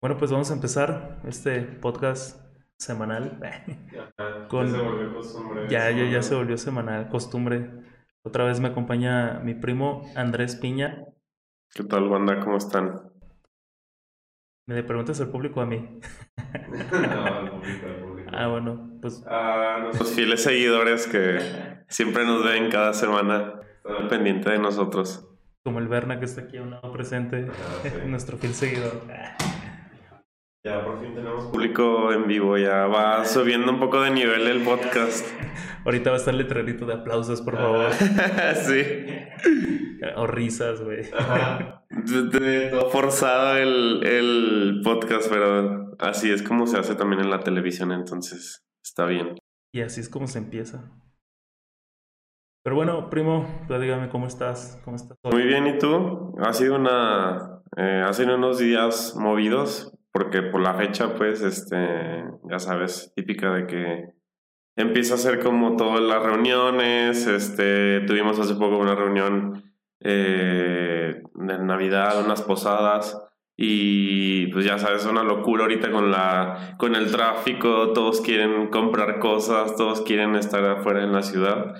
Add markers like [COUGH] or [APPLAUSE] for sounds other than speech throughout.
Bueno, pues vamos a empezar este podcast semanal. [LAUGHS] Con... Ya se volvió costumbre. Ya, ya, ya se volvió semanal, costumbre. Otra vez me acompaña mi primo Andrés Piña. ¿Qué tal, banda? ¿Cómo están? Me preguntas al público a mí. [LAUGHS] no, [LAUGHS] al público, al público. Ah, bueno, pues. A nuestros fieles seguidores que siempre nos ven cada semana, están pendiente de nosotros. Como el Berna que está aquí a un lado presente, Ah, sí. nuestro fiel seguidor. Ya por fin tenemos público en vivo, ya va subiendo un poco de nivel el podcast. [LAUGHS] Ahorita va a estar el letrerito de aplausos, por favor. [LAUGHS] sí. O risas, güey. Todo forzado el, el podcast, pero así es como se hace también en la televisión, entonces está bien. Y así es como se empieza. Pero bueno, primo, dígame cómo estás. ¿Cómo estás? Muy bien, ¿y tú? Ha sido una, eh, ha sido unos días movidos, porque por la fecha, pues, este, ya sabes, típica de que empieza a ser como todas las reuniones, este, tuvimos hace poco una reunión eh, de Navidad, unas posadas, y pues ya sabes, una locura ahorita con la, con el tráfico, todos quieren comprar cosas, todos quieren estar afuera en la ciudad.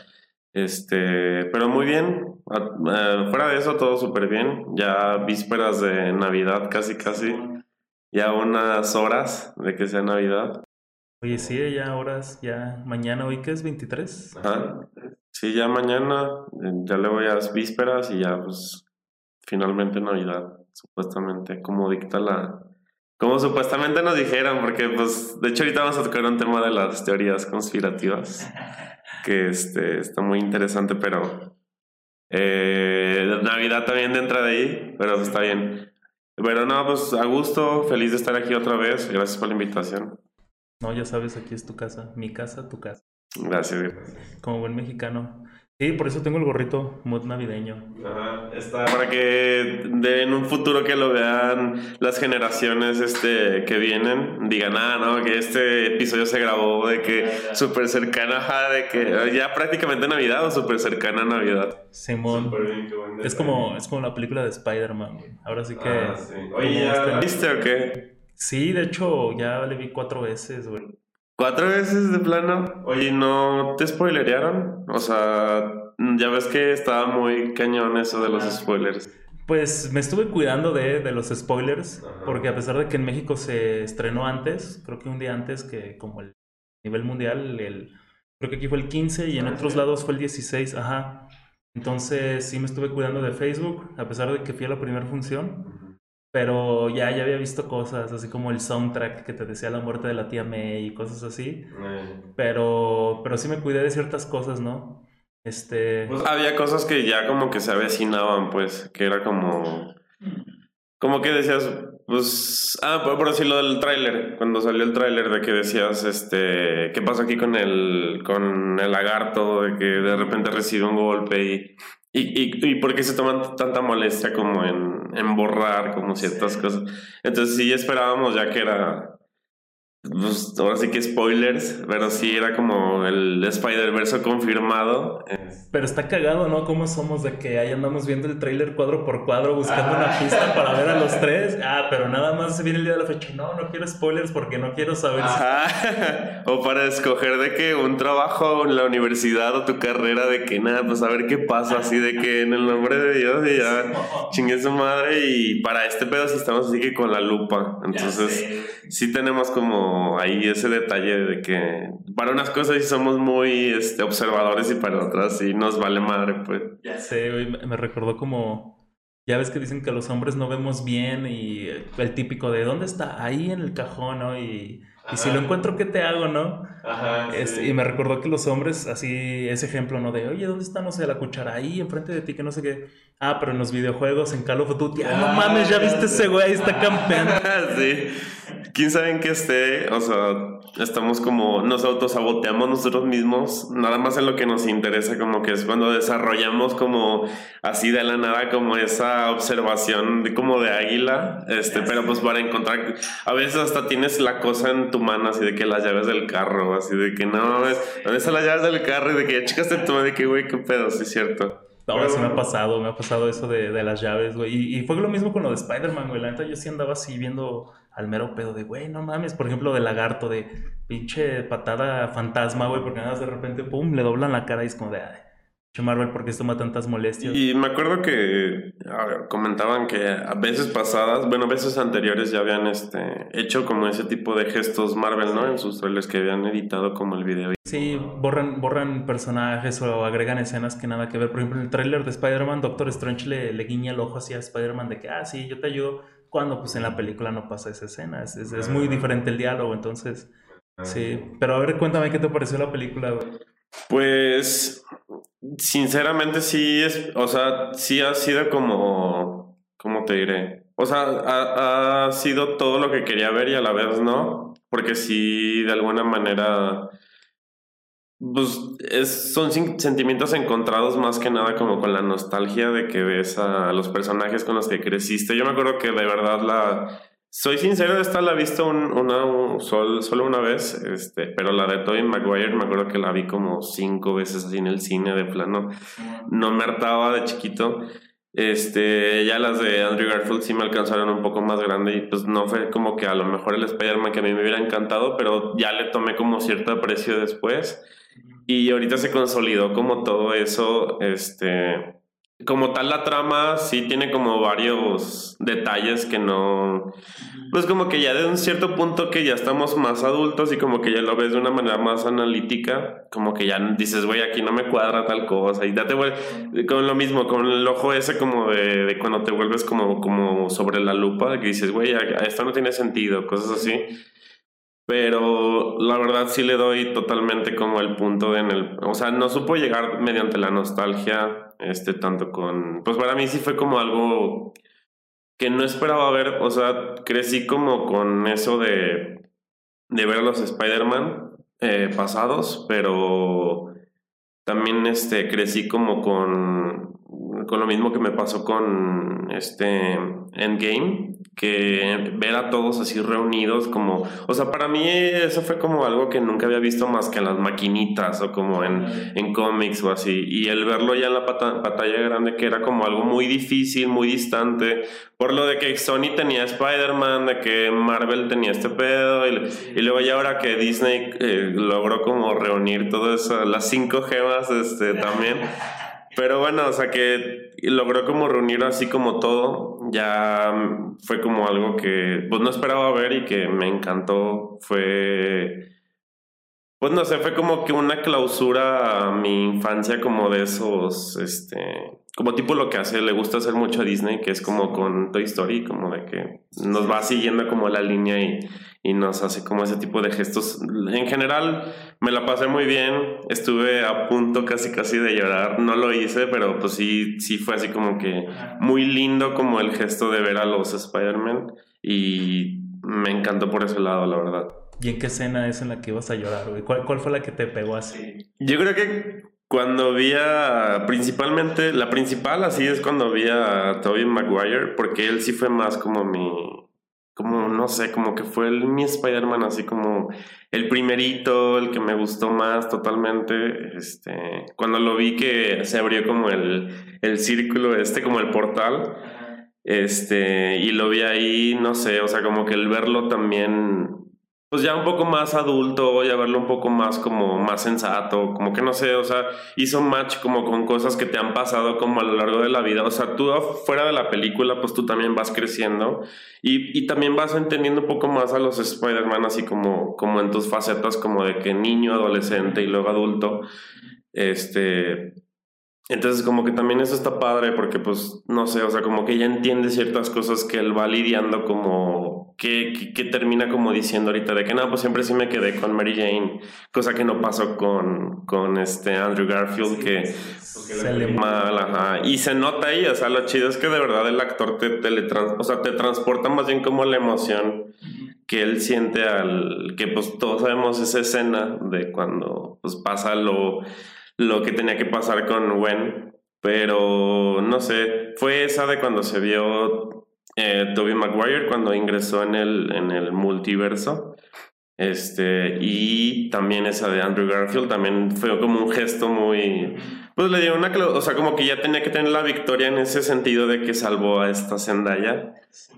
Este, pero muy bien. A- eh, fuera de eso, todo súper bien. Ya vísperas de Navidad, casi, casi. Ya unas horas de que sea Navidad. Oye, sí, ya horas, ya mañana, hoy que es 23. Ajá. Sí, ya mañana, eh, ya le voy a las vísperas y ya, pues, finalmente Navidad, supuestamente, como dicta la. Como supuestamente nos dijeron, porque, pues, de hecho, ahorita vamos a tocar un tema de las teorías conspirativas. [LAUGHS] que este, está muy interesante, pero eh, Navidad también dentro de ahí, pero pues, está bien. Pero no, pues a gusto, feliz de estar aquí otra vez. Gracias por la invitación. No, ya sabes, aquí es tu casa. Mi casa, tu casa. Gracias. Como buen mexicano. Sí, por eso tengo el gorrito mood navideño. está para que de, en un futuro que lo vean las generaciones este, que vienen, digan, ah, no, que este episodio se grabó de que súper cercana, ajá, de que ya prácticamente Navidad o súper cercana a Navidad. Simón. bien, qué buen Es como, es como la película de Spider-Man, güey. Ahora sí que. Ah, sí. Oye, ¿ya este- la viste o qué? Sí, de hecho, ya le vi cuatro veces, güey. ¿Cuatro veces de plano? Oye, ¿no te spoilerearon? O sea, ya ves que estaba muy cañón eso de los spoilers. Pues me estuve cuidando de, de los spoilers, Ajá. porque a pesar de que en México se estrenó antes, creo que un día antes que como el nivel mundial, el, creo que aquí fue el 15 y en Ah, otros sí. lados fue el 16, ajá. Entonces sí me estuve cuidando de Facebook, a pesar de que fui a la primera función, pero ya, ya había visto cosas, así como el soundtrack que te decía la muerte de la tía May y cosas así, pero, pero sí me cuidé de ciertas cosas, ¿no? Este... Pues había cosas que ya como que se avecinaban, pues, que era como... Como que decías, pues... Ah, por, por decir lo del tráiler, cuando salió el tráiler de que decías, este... ¿Qué pasó aquí con el, con el lagarto? De que de repente recibe un golpe y... ¿Y, y, y por qué se toman tanta molestia como en, en borrar como ciertas cosas? Entonces sí esperábamos ya que era... Pues ahora sí que spoilers, pero sí era como el Spider-Verse confirmado. Pero está cagado, ¿no? ¿Cómo somos de que ahí andamos viendo el tráiler cuadro por cuadro buscando Ah. una pista para ver a los [LAUGHS] tres? Ah, pero nada más se viene el día de la fecha. No, no quiero spoilers porque no quiero saber si... Ajá. [LAUGHS] O para escoger de que un trabajo en la universidad o tu carrera de que nada, pues a ver qué pasa, así de que en el nombre de Dios y ya chingue su madre y para este pedo sí estamos así que con la lupa. Entonces sí tenemos como ahí ese detalle de que para unas cosas sí somos muy este, observadores y para otras sí nos vale madre, pues. Ya sé, güey, me recordó como... Ya ves que dicen que los hombres no vemos bien y el típico de ¿dónde está? Ahí en el cajón, ¿no? Y, y si lo encuentro, ¿qué te hago, no? Ajá. Este, y me recordó que los hombres, así, ese ejemplo, ¿no? De, oye, ¿dónde está, no sé, la cuchara? Ahí, enfrente de ti, que no sé qué. Ah, pero en los videojuegos, en Call of Duty. Ah, no Ah, mames, ya ya viste ese güey, ahí está campeando. [LAUGHS] sí. Quién sabe en qué esté, o sea, estamos como, nos autosaboteamos nosotros mismos, nada más en lo que nos interesa, como que es cuando desarrollamos como así de la nada, como esa observación de, como de águila, este, pero pues para encontrar, a veces hasta tienes la cosa en tu mano, así de que las llaves del carro, así de que no mames, ¿dónde están las llaves del carro? Y de que ya checaste tu mano, de que güey, qué pedo, sí es cierto. Ahora sí me ha pasado, me ha pasado eso de, de las llaves, güey. Y, y, fue lo mismo con lo de Spider-Man, güey. La neta, yo sí andaba así viendo al mero pedo de, güey, no mames. Por ejemplo, de lagarto, de pinche patada fantasma, güey, porque nada, de repente, pum, le doblan la cara y es como de, ay, Marvel, ¿por qué toma tantas molestias? Y me acuerdo que comentaban que a veces pasadas, bueno, a veces anteriores ya habían este, hecho como ese tipo de gestos Marvel, ¿no? En sus trailers que habían editado como el video. Sí, borran, borran personajes o agregan escenas que nada que ver. Por ejemplo, en el trailer de Spider-Man, Doctor Strange le, le guiña el ojo hacia Spider-Man de que, ah, sí, yo te ayudo. Cuando pues en la película no pasa esa escena. Es, es, muy diferente el diálogo, entonces... Sí, pero a ver, cuéntame qué te pareció la película, güey. Pues, sinceramente sí es, o sea, sí ha sido como, ¿cómo te diré? O sea, ha, ha sido todo lo que quería ver y a la vez no, porque sí, de alguna manera, pues es, son sentimientos encontrados más que nada como con la nostalgia de que ves a los personajes con los que creciste. Yo me acuerdo que de verdad la soy sincero, esta la he visto una, solo una vez, este, pero la de Tobey Maguire me acuerdo que la vi como cinco veces así en el cine de plano. No me hartaba de chiquito. Este, ya las de Andrew Garfield sí me alcanzaron un poco más grande y pues no fue como que a lo mejor el Spider-Man que a mí me hubiera encantado, pero ya le tomé como cierto aprecio después. Y ahorita se consolidó como todo eso, este, como tal la trama sí tiene como varios detalles que no pues como que ya de un cierto punto que ya estamos más adultos y como que ya lo ves de una manera más analítica como que ya dices güey aquí no me cuadra tal cosa y date con lo mismo con el ojo ese como de, cuando te vuelves como como sobre la lupa que dices güey esto no tiene sentido cosas así pero la verdad sí le doy totalmente como el punto en el, o sea, no supo llegar mediante la nostalgia, este, tanto con, pues para mí sí fue como algo que no esperaba ver, o sea, crecí como con eso de, de ver a los Spider-Man eh, pasados, pero también este, crecí como con, con lo mismo que me pasó con este Endgame, que ver a todos así reunidos como, o sea, para mí eso fue como algo que nunca había visto más que en las maquinitas o como en, en cómics o así, y el verlo ya en la pantalla grande que era como algo muy difícil, muy distante, por lo de que Sony tenía Spider-Man, de que Marvel tenía este pedo, y, y luego ya ahora que Disney eh, logró como reunir todas las cinco gemas este, también. Pero bueno, o sea que logró como reunir así como todo. Ya fue como algo que pues no esperaba ver y que me encantó. Fue. Pues no sé, fue como que una clausura a mi infancia como de esos, este, como tipo lo que hace, le gusta hacer mucho a Disney, que es como con Toy Story, como de que nos va siguiendo como la línea y y nos hace como ese tipo de gestos. En general me la pasé muy bien, estuve a punto casi casi de llorar, no lo hice, pero pues sí, sí fue así como que muy lindo como el gesto de ver a los Spider-Man y me encantó por ese lado, la verdad. ¿Y en qué escena es en la que ibas a llorar, ¿Cuál, ¿Cuál fue la que te pegó así? Yo creo que cuando vi a, principalmente, la principal así es cuando vi a Tobey Maguire, porque él sí fue más como mi, como, no sé, como que fue el, mi Spider-Man, así como el primerito, el que me gustó más totalmente. Este, cuando lo vi que se abrió como el, el círculo este, como el portal, este, y lo vi ahí, no sé, o sea, como que el verlo también pues ya un poco más adulto, ya verlo un poco más como más sensato, como que no sé, o sea, hizo match como con cosas que te han pasado como a lo largo de la vida, o sea, tú fuera de la película, pues tú también vas creciendo y, y también vas entendiendo un poco más a los Spider-Man, así como, como en tus facetas como de que niño, adolescente y luego adulto, este, entonces como que también eso está padre porque pues no sé, o sea, como que ella entiende ciertas cosas que él va lidiando como que, que, termina como diciendo ahorita de que no, pues siempre sí me quedé con Mary Jane, cosa que no pasó con, con este Andrew Garfield que se le mal, ajá. Y se nota ahí, o sea, lo chido es que de verdad el actor te, o sea, te transporta más bien como la emoción que él siente al que pues todos sabemos esa escena de cuando pues pasa lo lo que tenía que pasar con Gwen, pero no sé, fue esa de cuando se vio eh, Toby Maguire cuando ingresó en el, en el multiverso. Este, y también esa de Andrew Garfield también fue como un gesto muy, Pues le dio una, o sea, como que ya tenía que tener la victoria en ese sentido de que salvó a esta Zendaya.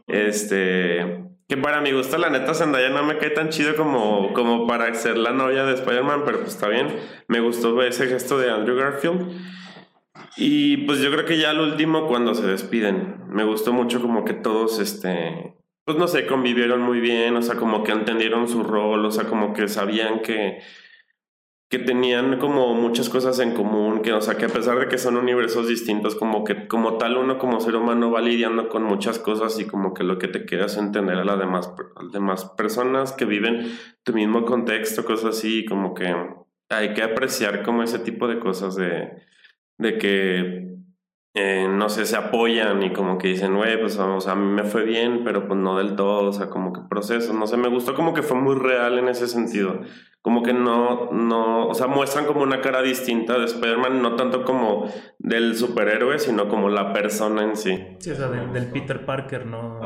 Este, que para mi gusto, la neta, Zendaya no me cae tan chido como, como para ser la novia de Spider-Man, pero pues está bien. Me gustó ese gesto de Andrew Garfield. Y pues yo creo que ya al último, cuando se despiden, me gustó mucho como que todos, este, pues no sé, convivieron muy bien, o sea, como que entendieron su rol, o sea, como que sabían que que tenían como muchas cosas en común, que o sea, que a pesar de que son universos distintos, como que como tal uno como ser humano va lidiando con muchas cosas y como que lo que te queda es entender a las demás, a las demás personas que viven tu mismo contexto, cosas así, como que hay que apreciar como ese tipo de cosas de, de que eh, no sé, se apoyan y como que dicen, güey, pues vamos, a mí me fue bien, pero pues no del todo, o sea, como que proceso, no sé, me gustó como que fue muy real en ese sentido como que no, no, o sea, muestran como una cara distinta de Spider-Man, no tanto como del superhéroe, sino como la persona en sí. Sí, o sea, del, Peter Parker, ¿no?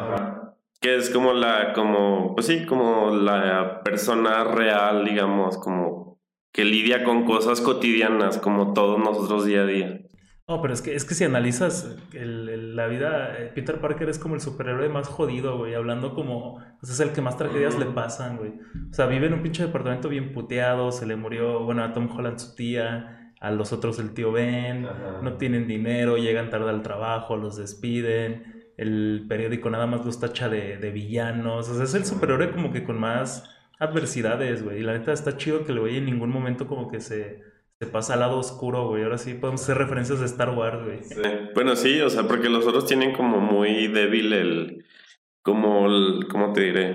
Que es como la, como, pues sí, como la persona real, digamos, como que lidia con cosas cotidianas, como todos nosotros día a día. No, pero es que, es que si analizas la vida, eh, Peter Parker es como el superhéroe más jodido, güey, hablando como, pues es el que más tragedias le pasan, güey. O sea, vive en un pinche departamento bien puteado, se le murió, bueno, a Tom Holland su tía, a los otros el tío Ben, no tienen dinero, llegan tarde al trabajo, los despiden, el periódico nada más los tacha de, de villanos, o sea, es el superhéroe como que con más adversidades, güey, y la neta está chido que le voy en ningún momento como que se se pasa al lado oscuro, güey. Ahora sí podemos hacer referencias de Star Wars, güey. Bueno, sí, o sea, porque los otros tienen como muy débil el. Como el, ¿Cómo te diré?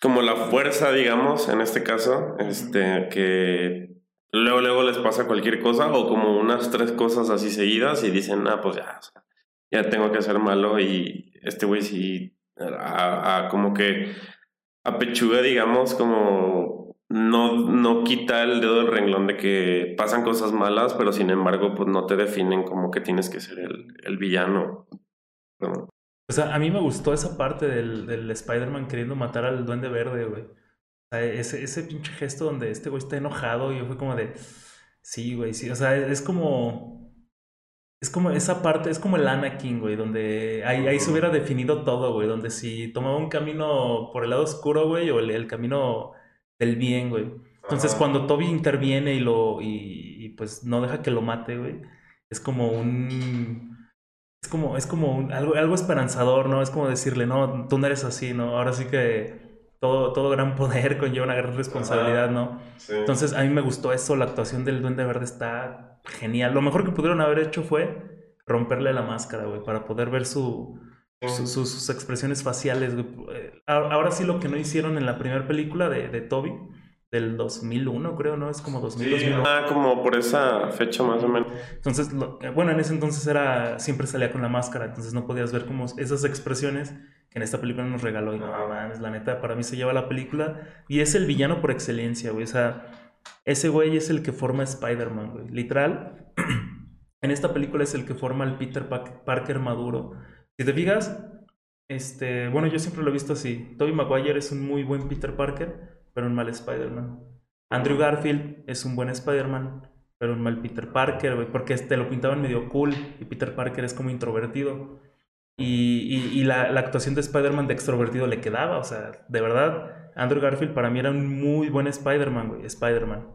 Como la fuerza, digamos, en este caso, este, que luego, luego les pasa cualquier cosa o como unas tres cosas así seguidas y dicen, ah, pues ya, ya tengo que ser malo y este güey sí, a, a, como que apechuga, digamos, como no, no quita el dedo del renglón de que pasan cosas malas, pero sin embargo, pues no te definen como que tienes que ser el, el villano. O sea, a mí me gustó esa parte del, del Spider-Man queriendo matar al Duende Verde, güey. O sea, ese, ese pinche gesto donde este güey está enojado y yo fue como de. Sí, güey, sí. O sea, es como. Es como esa parte, es como el Anakin, güey, donde ahí, ahí se hubiera definido todo, güey. Donde si tomaba un camino por el lado oscuro, güey, o el camino del bien, güey. Entonces, cuando Toby interviene y lo. Y, pues no deja que lo mate, güey. Es como un. Es como, es como algo, algo esperanzador, ¿no? Es como decirle, no, tú no eres así, ¿no? Ahora sí que todo, todo gran poder [LAUGHS] conlleva una gran responsabilidad, ¿no? Entonces, a mí me gustó eso, la actuación del Duende Verde está genial. Lo mejor que pudieron haber hecho fue romperle la máscara, güey, para poder ver su, sus expresiones faciales. Eh, ahora sí lo que no hicieron en la primera película de, de Toby, del 2001 creo, ¿no? Es como 2000, Ah, como por esa fecha más o menos. Entonces, eh, bueno, en ese entonces era, siempre salía con la máscara, entonces no podías ver como esas expresiones que en esta película nos regaló. Y no mames, la neta, para mí se lleva la película y es el villano por excelencia, güey. O sea, ese güey es el que forma Spider-Man, güey. Literal, [CLEARS THROAT] en esta película es el que forma al Peter Parker maduro si te fijas, este, bueno, yo siempre lo he visto así. Tobey Maguire es un muy buen Peter Parker, pero un mal Spider-Man. Andrew Garfield es un buen Spider-Man, pero un mal Peter Parker, porque este lo pintaban medio cool y Peter Parker es como introvertido. Y, la, actuación de Spider-Man de extrovertido le quedaba, o sea, de verdad, Andrew Garfield para mí era un muy buen Spider-Man, güey, Spider-Man.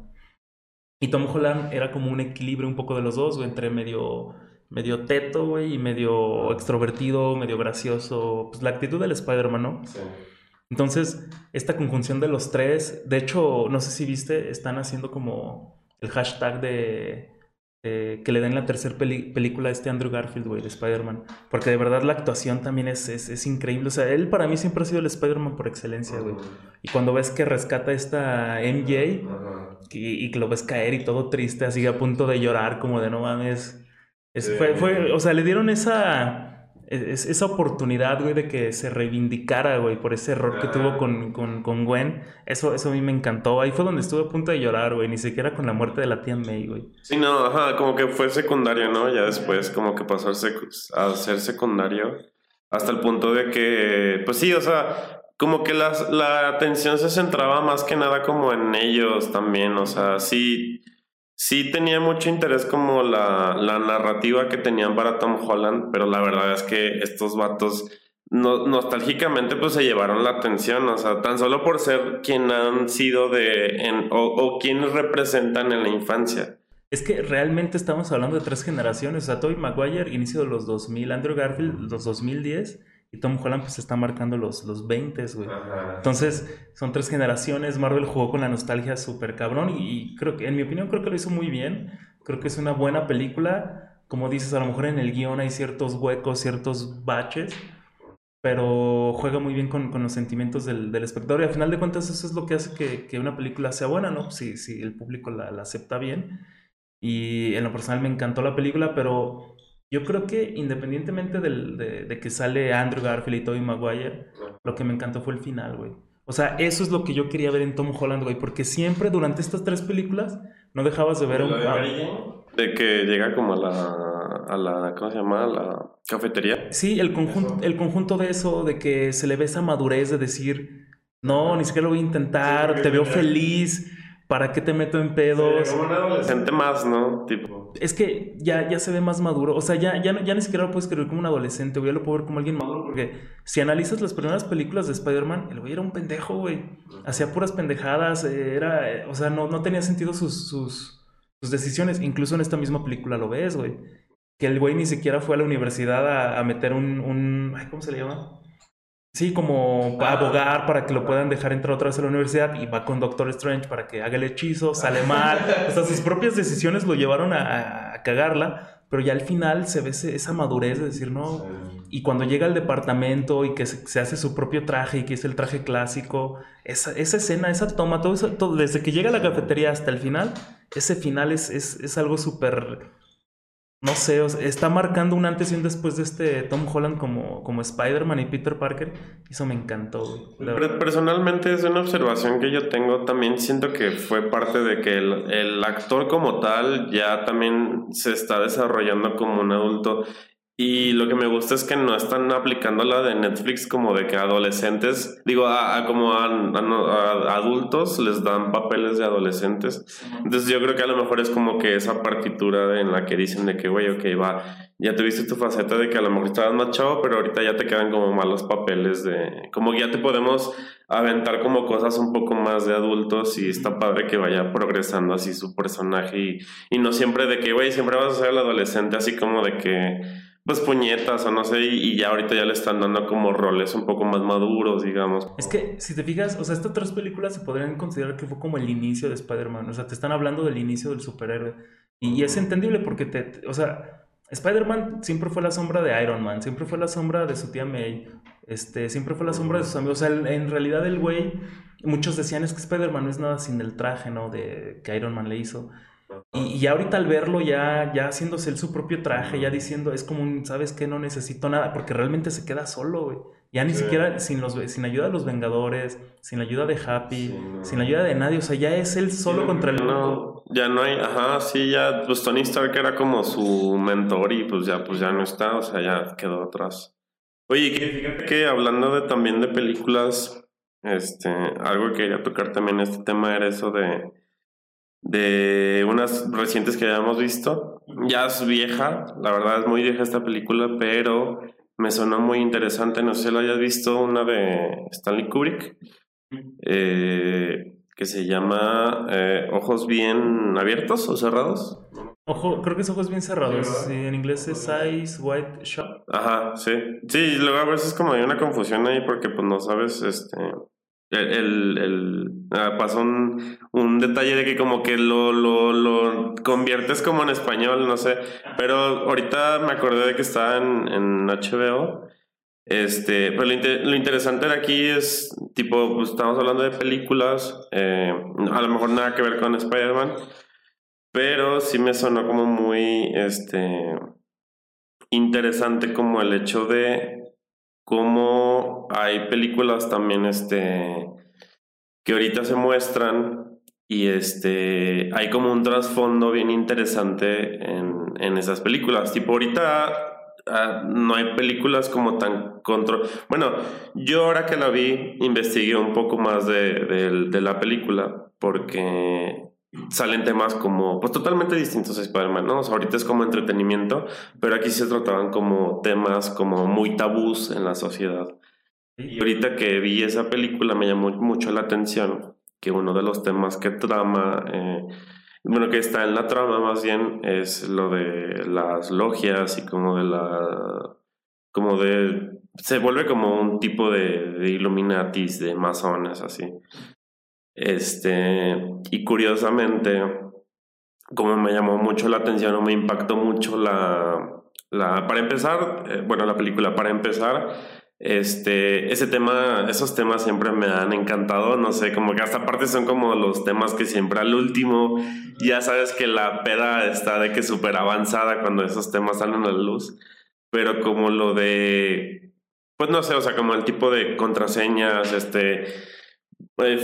Y Tom Holland era como un equilibrio un poco de los dos, güey, entre medio medio teto, güey, y medio extrovertido, medio gracioso. Pues la actitud del Spider-Man, ¿no? Sí. Entonces, esta conjunción de los tres, de hecho, no sé si viste, están haciendo como el hashtag de, que le den la tercera película a este Andrew Garfield, güey, de Spider-Man. Porque de verdad la actuación también es, es, increíble. O sea, él para mí siempre ha sido el Spider-Man por excelencia, güey. Y cuando ves que rescata esta MJ y, y, que lo ves caer y todo triste, así a punto de llorar, como de no mames fue, fue, o sea, le dieron esa, esa oportunidad, güey, de que se reivindicara, güey, por ese error que tuvo con, con, con, Gwen. Eso, eso a mí me encantó. Ahí fue donde estuve a punto de llorar, güey, ni siquiera con la muerte de la tía May, güey. Sí, no, ajá, como que fue secundario, ¿no? Ya después, como que pasó a ser secundario. Hasta el punto de que, pues sí, o sea, como que la, la atención se centraba más que nada como en ellos también, o sea, sí sí tenía mucho interés como la, la narrativa que tenían para Tom Holland, pero la verdad es que estos vatos no, nostálgicamente pues se llevaron la atención, o sea, tan solo por ser quien han sido de, o, o quienes representan en la infancia. Es que realmente estamos hablando de tres generaciones, o sea, Tobey Maguire, inicio de los 2000, Andrew Garfield, los 2010, y Tom Holland pues está marcando los, los 20, güey. Entonces, son tres generaciones, Marvel jugó con la nostalgia súper cabrón, y, y creo que, en mi opinión, creo que lo hizo muy bien, creo que es una buena película, como dices, a lo mejor en el guion hay ciertos huecos, ciertos baches, pero juega muy bien con, con los sentimientos del, del, espectador y al final de cuentas eso es lo que hace que, que una película sea buena, ¿no? Si, si el público la, la, acepta bien. Y en lo personal me encantó la película, pero yo creo que independientemente del, de, de, que sale Andrew Garfield y Tobey Maguire, lo que me encantó fue el final, güey. O sea, eso es lo que yo quería ver en Tom Holland, güey, porque siempre durante estas tres películas no dejabas de ver un... De que llega como a la a la, ¿cómo se llama? A la cafetería. Sí, el conjunto, el conjunto de eso, de que se le ve esa madurez de decir, no, ni siquiera lo voy a intentar, te veo feliz, ¿para qué te meto en pedos? Sí, como un adolescente más, ¿no? Tipo. Es que ya, ya se ve más maduro, o sea, ya, ya, ya ni siquiera lo puedes creer como un adolescente, güey, ya lo puedo ver como alguien maduro, porque si analizas las primeras películas de Spider-Man, el güey era un pendejo, güey, hacía puras pendejadas, era, o sea, no, no tenía sentido sus, sus, sus decisiones, incluso en esta misma película lo ves, güey que el güey ni siquiera fue a la universidad a, a meter un, un, ¿Cómo se le llama? Sí, como a abogar para que lo puedan dejar entrar otra vez a la universidad y va con Doctor Strange para que haga el hechizo, sale mal. o sea, sus propias decisiones lo llevaron a, a cagarla, pero ya al final se ve esa madurez de decir, no. Y cuando llega al departamento y que se, se, hace su propio traje y que es el traje clásico, esa, esa escena, esa toma, todo eso, todo, desde que llega a la cafetería hasta el final, ese final es, es, es algo súper no sé, o sea, está marcando un antes y un después de este Tom Holland como, como Spider-Man y Peter Parker. Eso me encantó. Personalmente es una observación que yo tengo. También siento que fue parte de que el, el actor como tal ya también se está desarrollando como un adulto y lo que me gusta es que no están aplicando la de Netflix como de que adolescentes, digo, a, a como a, a, adultos les dan papeles de adolescentes. Entonces yo creo que a lo mejor es como que esa partitura en la que dicen de que, güey, ok, va, ya tuviste tu faceta de que a lo mejor estabas más chavo, pero ahorita ya te quedan como malos papeles de, como que ya te podemos aventar como cosas un poco más de adultos y está padre que vaya progresando así su personaje y, y no siempre de que, güey, siempre vas a ser el adolescente así como de que pues puñetas o no sé, y, ya ahorita ya le están dando como roles un poco más maduros, digamos. Es que si te fijas, o sea, estas tres películas se podrían considerar que fue como el inicio de Spider-Man, o sea, te están hablando del inicio del superhéroe. Y, y es entendible porque te, te o sea, Spider-Man siempre fue la sombra de Iron Man, siempre fue la sombra de su tía May, este, siempre fue la sombra de sus amigos. O sea, en realidad el güey, muchos decían es que Spider-Man no es nada sin el traje, ¿no? De que Iron Man le hizo. Y, y, ahorita al verlo ya, ya haciéndose él su propio traje, ya diciendo, es como un, ¿sabes qué? No necesito nada, porque realmente se queda solo, güey. Ya ni sí. siquiera sin, los, sin ayuda de los Vengadores, sin la ayuda de Happy, sí, no. sin la ayuda de nadie, o sea, ya es él solo sí, contra el no, Ya no hay, ajá, sí, ya, pues Tony Stark era como su mentor y pues ya, pues ya no está, o sea, ya quedó atrás. Oye, que fíjate que hablando de también de películas, este, algo que quería tocar también este tema era eso de de unas recientes que habíamos visto. Ya es vieja, la verdad es muy vieja esta película, pero me sonó muy interesante. No sé si lo hayas visto, una de Stanley Kubrick, eh, que se llama eh, Ojos Bien Abiertos o Cerrados. Ojo, creo que es ojos bien cerrados. Sí, en inglés es Eyes White Shut. Ajá, sí. Sí, luego a veces como hay una confusión ahí porque pues no sabes este el, el, ah, pasó un, un, detalle de que como que lo, lo, lo, conviertes como en español, no sé. Pero ahorita me acordé de que estaba en, en HBO. Este, pero lo, lo, interesante de aquí es, tipo, pues, estamos hablando de películas, eh, a lo mejor nada que ver con Spider-Man, pero sí me sonó como muy, este, interesante como el hecho de cómo hay películas también este que ahorita se muestran y este hay como un trasfondo bien interesante en, en esas películas. Tipo, ahorita uh, no hay películas como tan control. Bueno, yo ahora que la vi, investigué un poco más de, de la película, porque salen temas como, pues totalmente distintos a Spider-Man, ¿no? ahorita es como entretenimiento, pero aquí se trataban como temas como muy tabús en la sociedad. Y ahorita que vi esa película me llamó mucho la atención que uno de los temas que trama, eh, bueno, que está en la trama más bien, es lo de las logias y como de la, como de, se vuelve como un tipo de, de Illuminatis, de masones, así. Este, y curiosamente, como me llamó mucho la atención o me impactó mucho la, la para empezar, eh, bueno, la película, para empezar, este, ese tema, esos temas siempre me han encantado, no sé, como que hasta parte son como los temas que siempre al último, ya sabes que la peda está de que súper avanzada cuando esos temas salen a la luz, pero como lo de, pues no sé, o sea, como el tipo de contraseñas, este,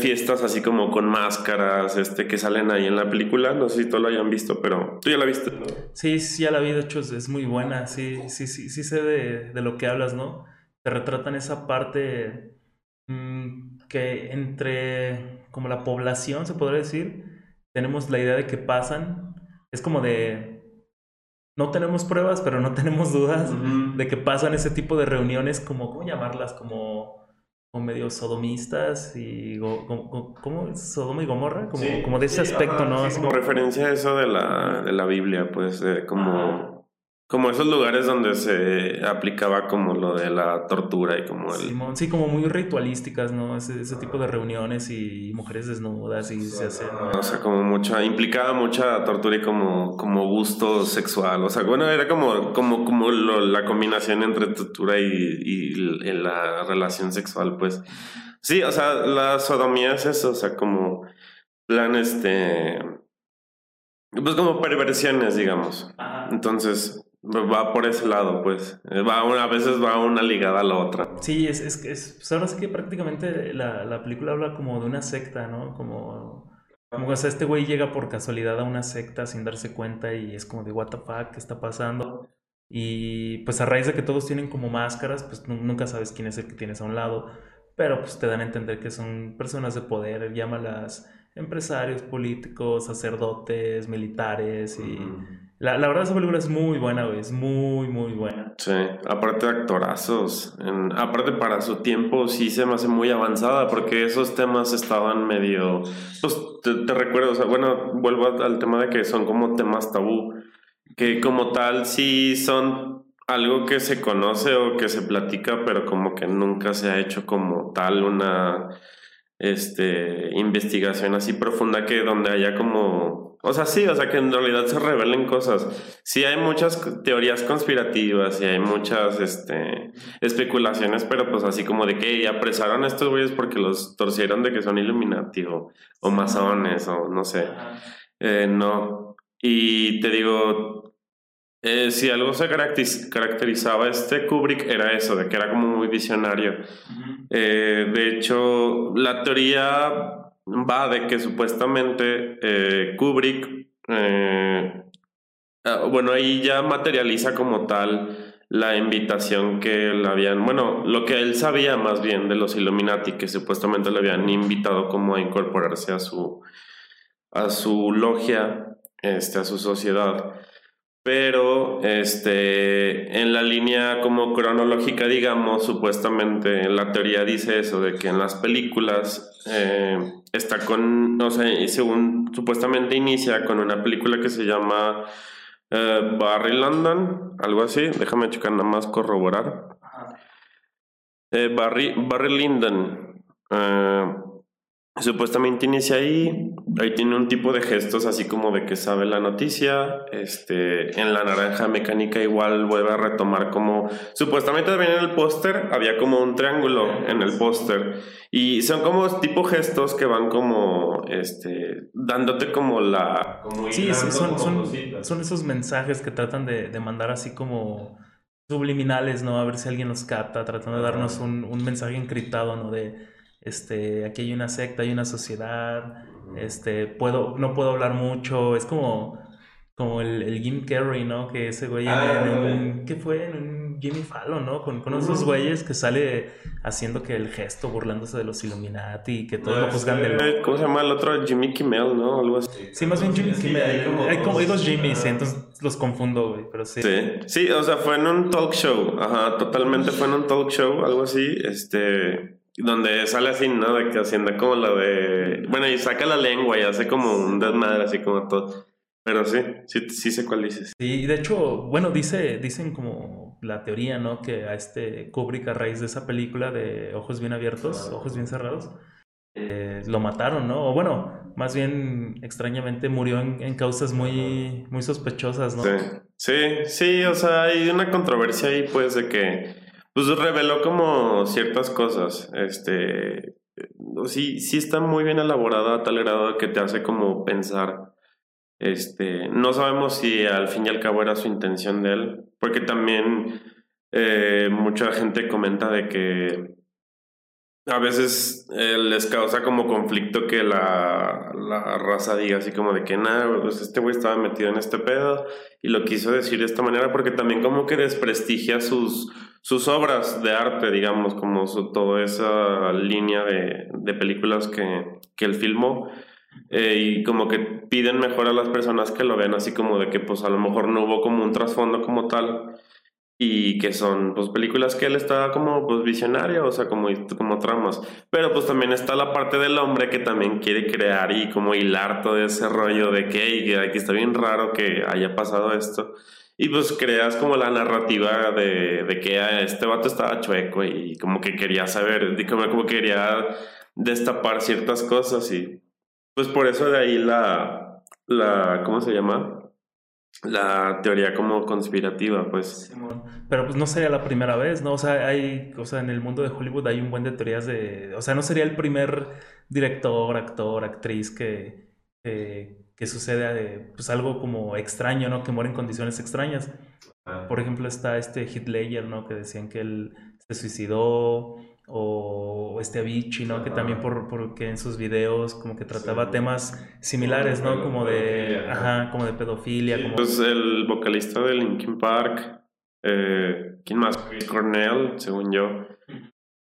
fiestas así como con máscaras este, que salen ahí en la película. No sé si todos lo hayan visto, pero tú ya la viste, ¿no? Sí, sí, ya la vi, de hecho es muy buena. Sí, sí, sí, sí sé de, de lo que hablas, ¿no? Te retratan esa parte mmm, que entre como la población, se podría decir, tenemos la idea de que pasan. Es como de. No tenemos pruebas, pero no tenemos dudas de que pasan ese tipo de reuniones, como, ¿cómo llamarlas? Como como medio sodomistas y ¿cómo? Sodoma y Gomorra como, como de ese aspecto no como referencia a eso de la, de la Biblia pues como como esos lugares donde se aplicaba como lo de la tortura y como el... Sí, como muy ritualísticas, ¿no? Ese, ese tipo de reuniones y mujeres desnudas y se hace... O sea, como mucha... Implicaba mucha tortura y como, como gusto sexual. O sea, bueno, era como, como, como la combinación entre tortura y, y, la relación sexual, pues. Sí, o sea, la sodomía es eso, o sea, como plan este... Pues como perversiones, digamos. Entonces, Va por ese lado, pues. Va una, a veces va una ligada a la otra. Sí, es, es, es pues ahora sí que prácticamente la, la, película habla como de una secta, ¿no? Como, como o sea, este güey llega por casualidad a una secta sin darse cuenta y es como de what the fuck, ¿qué está pasando? Y pues a raíz de que todos tienen como máscaras, pues nunca sabes quién es el que tienes a un lado, pero pues te dan a entender que son personas de poder, llámalas empresarios, políticos, sacerdotes, militares y... La, la, verdad esa película es muy buena, güey, es muy, muy buena. Sí, aparte de actorazos, aparte para su tiempo sí se me hace muy avanzada porque esos temas estaban medio... Pues te, recuerdo, o sea, bueno, vuelvo al tema de que son como temas tabú, que como tal sí son algo que se conoce o que se platica, pero como que nunca se ha hecho como tal una este, investigación así profunda que donde haya como, o sea, sí, o sea, que en realidad se revelen cosas. Sí hay muchas teorías conspirativas y hay muchas, este, especulaciones, pero pues así como de que apresaron a estos güeyes porque los torcieron de que son Illuminati o, masones o no sé. Eh, no. Y te digo, eh, si algo se caracterizaba este Kubrick era eso, de que era como muy visionario. Eh, de hecho, la teoría va de que supuestamente eh, Kubrick, eh, ah, bueno, ahí ya materializa como tal la invitación que le habían, bueno, lo que él sabía más bien de los Illuminati, que supuestamente le habían invitado como a incorporarse a su, a su logia, este, a su sociedad pero este, en la línea como cronológica, digamos, supuestamente la teoría dice eso, de que en las películas eh, está con, o sea, según supuestamente inicia con una película que se llama eh, Barry London, algo así, déjame checar nada más corroborar. Eh, Barry, Barry Lyndon. Supuestamente inicia ahí, ahí tiene un tipo de gestos así como de que sabe la noticia, este, en la naranja mecánica igual vuelve a retomar como, supuestamente también en el póster había como un triángulo en el póster y son como tipo gestos que van como, este, dándote como la... sí, sí, son, son, esos mensajes que tratan de, de, mandar así como subliminales, ¿no? A ver si alguien los capta, tratando de darnos un, un mensaje encriptado, ¿no? De este, aquí hay una secta, hay una sociedad, este, puedo, no puedo hablar mucho, es como, como el, el Jim Carrey, ¿no? Que ese güey en, ah, ¿qué fue? En un Jimmy Fallon, ¿no? Con, con esos güeyes que sale haciendo que el gesto, burlándose de los Illuminati y que todos lo Pues, juzgan de eh, ¿Cómo se llama el otro? Jimmy Kimmel, ¿no? Algo así. Sí, más bien Jimmy Sí, Kimmel. hay como Hay como, hay dos- dos Jimmys, ah. entonces los confundo, güey, pero sí. Sí, sí, o sea, fue en un talk show, ajá, totalmente fue en un talk show, algo así, este, donde sale así, ¿no? De que haciendo como lo de, bueno, y saca la lengua y hace como un desmadre, así como todo, pero sí, sí, sí sé cuál dices. Sí, y de hecho, bueno, dice, dicen como la teoría, ¿no? Que a este Kubrick a raíz de esa película de Ojos Bien Abiertos, Ojos Bien Cerrados, eh, lo mataron, ¿no? O bueno, más bien extrañamente murió en, en causas muy, muy sospechosas, ¿no? Sí, sí, sí, o sea, hay una controversia ahí, pues, de que, pues, reveló como ciertas cosas, este, sí, sí está muy bien elaborada a tal grado que te hace como pensar, este, no sabemos si al fin y al cabo era su intención de él, porque también eh, mucha gente comenta de que a veces eh, les causa como conflicto que la, la raza diga así como de que nada, pues este güey estaba metido en este pedo y lo quiso decir de esta manera porque también como que desprestigia sus, sus obras de arte, digamos, como su, toda esa línea de, de películas que, que él filmó. Eh, y como que piden mejor a las personas que lo ven así como de que pues a lo mejor no hubo como un trasfondo como tal y que son pues películas que él está como pues visionario, o sea, como, como tramas. Pero pues también está la parte del hombre que también quiere crear y como hilar todo ese rollo de que, "Ey, que aquí está bien raro que haya pasado esto. Y pues creas como la narrativa de, de que este vato estaba chueco y como que quería saber, como, como quería destapar ciertas cosas y pues por eso de ahí la, la ¿cómo se llama? La teoría como conspirativa, pues. Pero pues no sería la primera vez, ¿no? O sea, hay, o sea, en el mundo de Hollywood hay un buen de teorías de, o sea, no sería el primer director, actor, actriz que, que, que sucede eh, pues algo como extraño, ¿no? Que muere en condiciones extrañas. Por ejemplo, está este Heath Ledger, ¿no? Que decían que él se suicidó, o este Avicii, ¿no? Que también por, porque en sus videos como que trataba Sí. temas similares, ¿no? Como de, ajá, como de pedofilia, Sí, como... Pues el vocalista de Linkin Park, eh, ¿quién más? Cornell, según yo.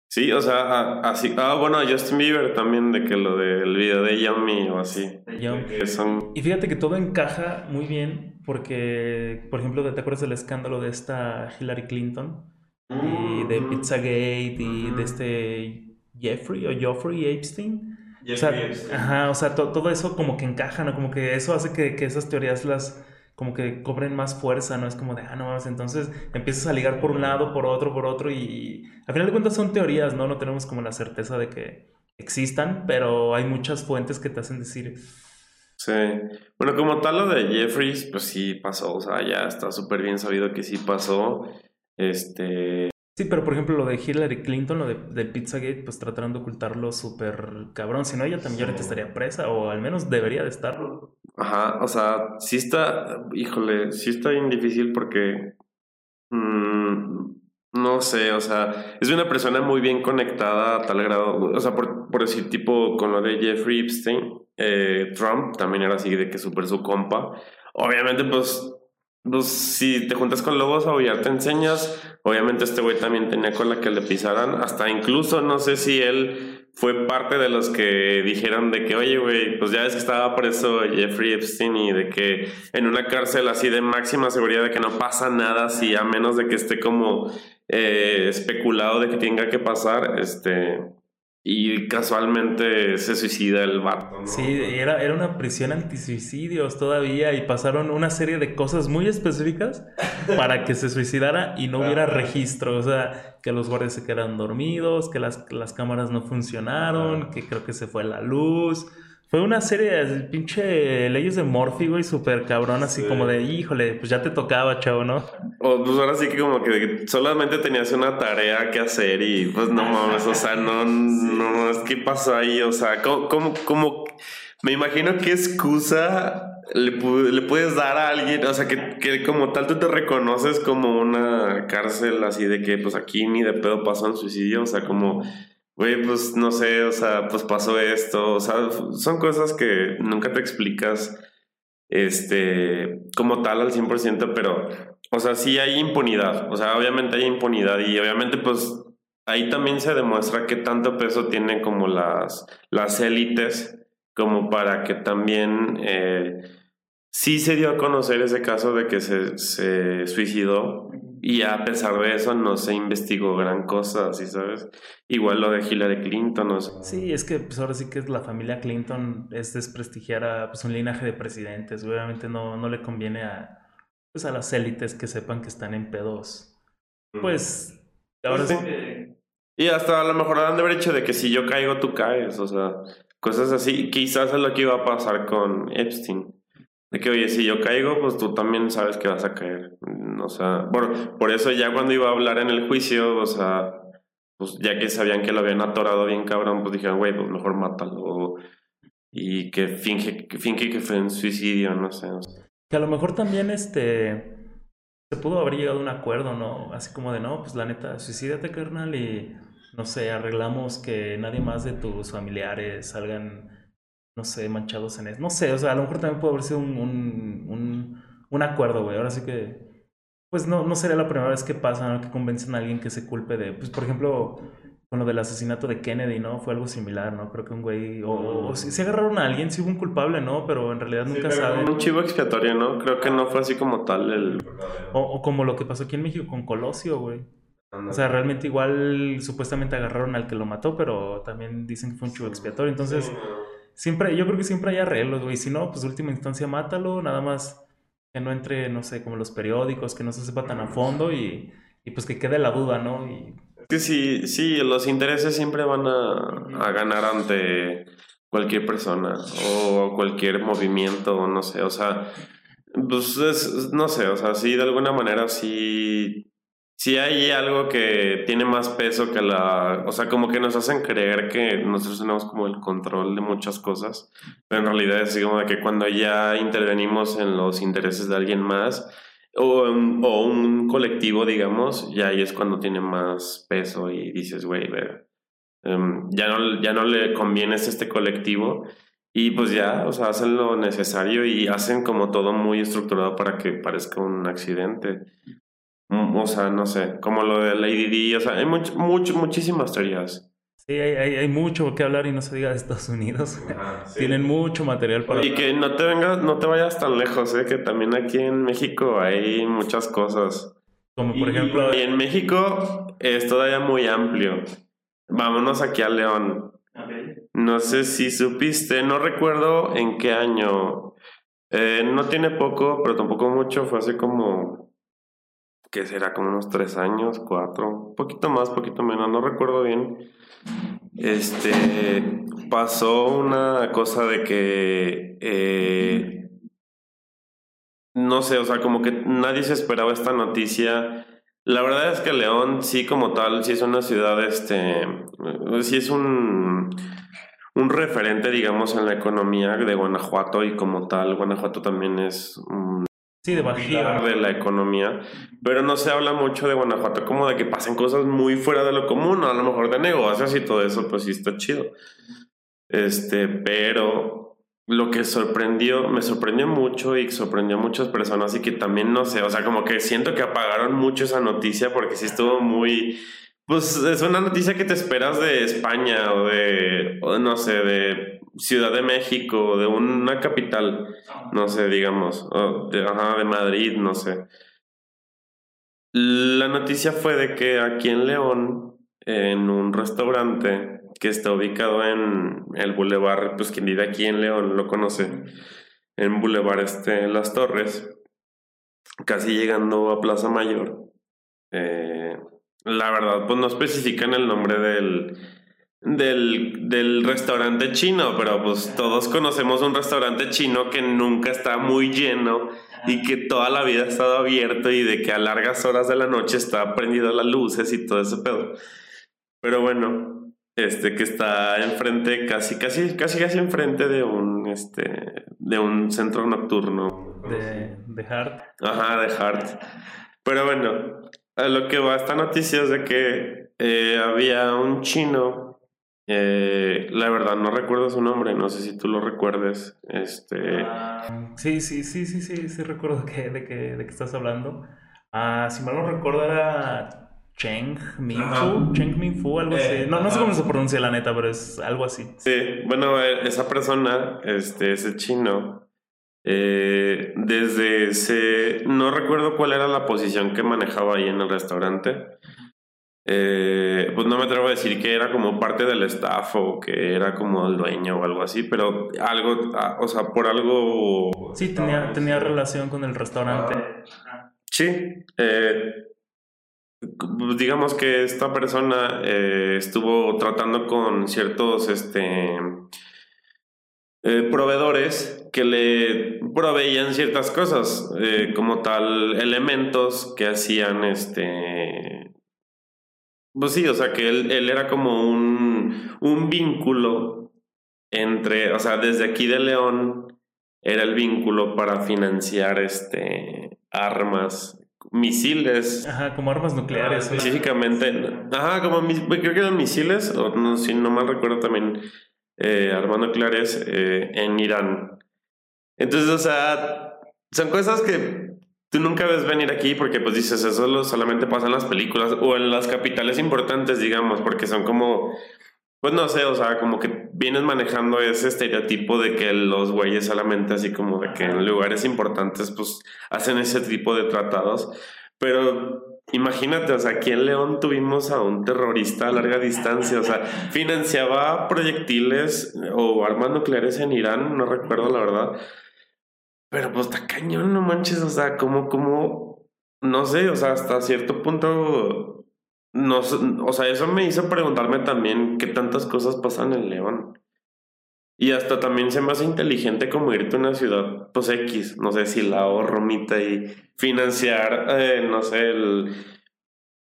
Sí, o sea, así. Ah, bueno, Justin Bieber también, de que lo del video de Yummy o así. Que son. Y fíjate que todo encaja muy bien porque, por ejemplo, ¿te acuerdas del escándalo de esta Hillary Clinton? Y de Pizzagate y de este Jeffrey o Geoffrey Epstein. O sea, ajá, o sea, to- todo eso como que encaja, ¿no? Como que eso hace que, que esas teorías las como que cobren más fuerza, ¿no? Es como de, ah, no mames, entonces empiezas a ligar por un lado, por otro, por otro y al final de cuentas son teorías, ¿no? No tenemos como la certeza de que existan, pero hay muchas fuentes que te hacen decir, Sí. Bueno, como tal, lo de Jeffries, pues sí pasó. O sea, ya está súper bien sabido que sí pasó. Este. Sí, pero por ejemplo lo de Hillary Clinton, lo de, del Pizzagate, pues trataron de ocultarlo súper cabrón. Si no, ella también ahorita estaría presa, o al menos debería de estarlo. Ajá, o sea, sí está, híjole, sí está bien difícil porque, mm, no sé, o sea, es una persona muy bien conectada a tal grado, o sea, por, por decir, tipo, con lo de Jeffrey Epstein, eh, Trump también era así de que súper su compa. Obviamente, pues, pues, si te juntas con lobos a te enseñas. Obviamente este güey también tenía con la que le pisaran. Hasta incluso no sé si él fue parte de los que dijeron de que, oye, güey, pues ya ves que estaba preso Jeffrey Epstein y de que en una cárcel así de máxima seguridad de que no pasa nada si a menos de que esté como eh, especulado de que tenga que pasar, este... Y casualmente se suicida el vato. ¿no? Sí, era, era una prisión antisuicidios todavía y pasaron una serie de cosas muy específicas para que se suicidara y no hubiera registro. O sea, que los guardias se quedaron dormidos, que las, las cámaras no funcionaron, que creo que se fue la luz. Fue una serie de pinche leyes de Morphy, güey, súper cabrón, así Sí. como de, híjole, pues ya te tocaba, chavo, ¿no? O pues ahora sí que como que solamente tenías una tarea que hacer y pues no mames, o sea, no, no, es que pasó ahí, o sea, como, como, como- me imagino qué excusa le, le puedes dar a alguien, o sea, que, que como tal tú te reconoces como una cárcel así de que pues aquí ni de pedo pasó un suicidio, o sea, como, güey, pues no sé, o sea, pues pasó esto, o sea, son cosas que nunca te explicas este, como tal al 100%, pero o sea, sí hay impunidad, o sea, obviamente hay impunidad y obviamente pues ahí también se demuestra qué tanto peso tienen como las, las élites como para que también eh, sí se dio a conocer ese caso de que se, se, suicidó y a pesar de eso no se investigó gran cosa, ¿sí sabes? Igual lo de Hillary Clinton, no sé. Sí, es que pues ahora sí que la familia Clinton es desprestigiar a pues, un linaje de presidentes, obviamente no, no le conviene a, pues, a las élites que sepan que están en pedos. Pues ahora pues sí y hasta a lo mejor han de haber hecho de que si yo caigo, tú caes, o sea, cosas así. Quizás es lo que iba a pasar con Epstein. De que, oye, si yo caigo, pues tú también sabes que vas a caer. O sea, por, por eso ya cuando iba a hablar en el juicio, o sea, pues ya que sabían que lo habían atorado bien cabrón, pues dijeron, güey, pues mejor mátalo. Y que finge, que que fue un suicidio, no sé. Que a lo mejor también este se pudo haber llegado a un acuerdo, ¿no? Así como de, no, pues la neta, suicídate, carnal, y no sé, arreglamos que nadie más de tus familiares salgan, no sé, manchados en eso. No sé, o sea, a lo mejor también puede haber sido un, un, un, acuerdo, güey. Ahora sí que, pues no, no sería la primera vez que pasa, ¿no? Que convencen a alguien que se culpe de, pues por ejemplo, con lo del asesinato de Kennedy, ¿no? Fue algo similar, ¿no? Creo que un güey, o, si, agarraron a alguien, sí hubo un culpable, ¿no? Pero en realidad nunca saben. Un chivo expiatorio, ¿no? Creo que no fue así como tal el... O, o como lo que pasó aquí en México con Colosio, güey. O sea, realmente igual supuestamente agarraron al que lo mató, pero también dicen que fue un chivo expiatorio. Entonces, siempre, yo creo que siempre hay arreglos, güey. Si no, pues última instancia mátalo, nada más que no entre, no sé, como los periódicos, que no se sepa tan a fondo y, y pues que quede la duda, ¿no? Y... Que sí, sí, los intereses siempre van a, a ganar ante cualquier persona o cualquier movimiento, no sé, o sea, pues es, no sé, o sea, sí, de alguna manera sí si hay algo que tiene más peso que la, o sea, como que nos hacen creer que nosotros tenemos como el control de muchas cosas, pero en realidad es como de que cuando ya intervenimos en los intereses de alguien más o, o un colectivo, digamos, ya ahí es cuando tiene más peso y dices, güey, um, ya, no, ya no le conviene a este colectivo y pues ya, o sea, hacen lo necesario y hacen como todo muy estructurado para que parezca un accidente. Mm, o sea, no sé, como lo de Lady D, o sea, hay much, muchísimas teorías. Sí, hay, hay, hay, mucho que hablar y no se diga de Estados Unidos. [LAUGHS] Tienen mucho material para Y que no te vengas, no te vayas tan lejos, ¿eh? que también aquí en México hay muchas cosas. Como por ejemplo... Y en México es todavía muy amplio. Vámonos aquí a León. No sé si supiste, no recuerdo en qué año. Eh, no tiene poco, pero tampoco mucho, fue hace como que será como unos tres años, cuatro, poquito más, poquito menos, no recuerdo bien. Este pasó una cosa de que eh, no sé, o sea, como que nadie se esperaba esta noticia. La verdad es que León, sí, como tal, sí es una ciudad, este, sí es un, un referente, digamos, en la economía de Guanajuato y como tal, Guanajuato también es un Sí, de Bajío. De la economía. Pero no se habla mucho de Guanajuato como de que pasen cosas muy fuera de lo común, a lo mejor de negocios y todo eso, pues sí está chido. Este, pero lo que sorprendió, me sorprendió mucho y sorprendió a muchas personas y que también no sé, o sea, como que siento que apagaron mucho esa noticia porque sí estuvo muy, pues es una noticia que te esperas de España o de, no sé, de Ciudad de México, de una capital, no sé, digamos, de, ajá, de Madrid, no sé. La noticia fue de que aquí en León, en un restaurante que está ubicado en el Boulevard, pues quien vive aquí en León lo conoce, en Boulevard este, Las Torres, casi llegando a Plaza Mayor. Eh, la verdad, pues no especifican el nombre del, del, del restaurante chino, pero pues todos conocemos un restaurante chino que nunca está muy lleno y que toda la vida ha estado abierto y de que a largas horas de la noche está prendido las luces y todo ese pedo. Pero bueno, este que está enfrente, casi, casi, casi, casi enfrente de un, este, de un centro nocturno. De, de Hart. Ajá, de Hart. Pero bueno, a lo que va esta noticia es de que eh, había un chino eh, la verdad, no recuerdo su nombre, no sé si tú lo recuerdes. Este... sí, sí, sí, sí, sí, sí recuerdo que, de, que, de que estás hablando. Ah, si mal no recuerdo era Cheng Minfu, Cheng Minfu, algo así. No, no sé cómo se pronuncia la neta, pero es algo así. Sí, bueno, eh, esa persona, este, ese chino, eh, desde ese, no recuerdo cuál era la posición que manejaba ahí en el restaurante. Eh, pues no me atrevo a decir que era como parte del staff o que era como el dueño o algo así, pero algo, ah, o sea, por algo... Sí, tenía, tenía relación con el restaurante. Sí, eh, digamos que esta persona eh, estuvo tratando con ciertos este, eh, proveedores que le proveían ciertas cosas, como tal elementos que hacían este... Pues sí, o sea que él, él era como un, un vínculo entre, o sea, desde aquí de León era el vínculo para financiar este armas, misiles. Ajá, como armas nucleares. Específicamente. Ajá, como creo que eran misiles, o no, si no mal recuerdo también, eh, armas nucleares eh, en Irán. Entonces, o sea, son cosas que tú nunca ves venir aquí porque pues dices, eso solamente pasa en las películas o en las capitales importantes, digamos, porque son como pues no sé, o sea, como que vienes manejando ese estereotipo de que los güeyes solamente así como de que en lugares importantes pues hacen ese tipo de tratados. Pero imagínate, o sea, aquí en León tuvimos a un terrorista a larga distancia, o sea, financiaba proyectiles o armas nucleares en Irán, no recuerdo la verdad. Pero pues está cañón, no manches, o sea, como, como, no sé, o sea, hasta cierto punto no, o sea, eso me hizo preguntarme también qué tantas cosas pasan en León. Y hasta también se me hace inteligente como irte a una ciudad, pues X, no sé si la Romita y financiar, eh, no sé, el,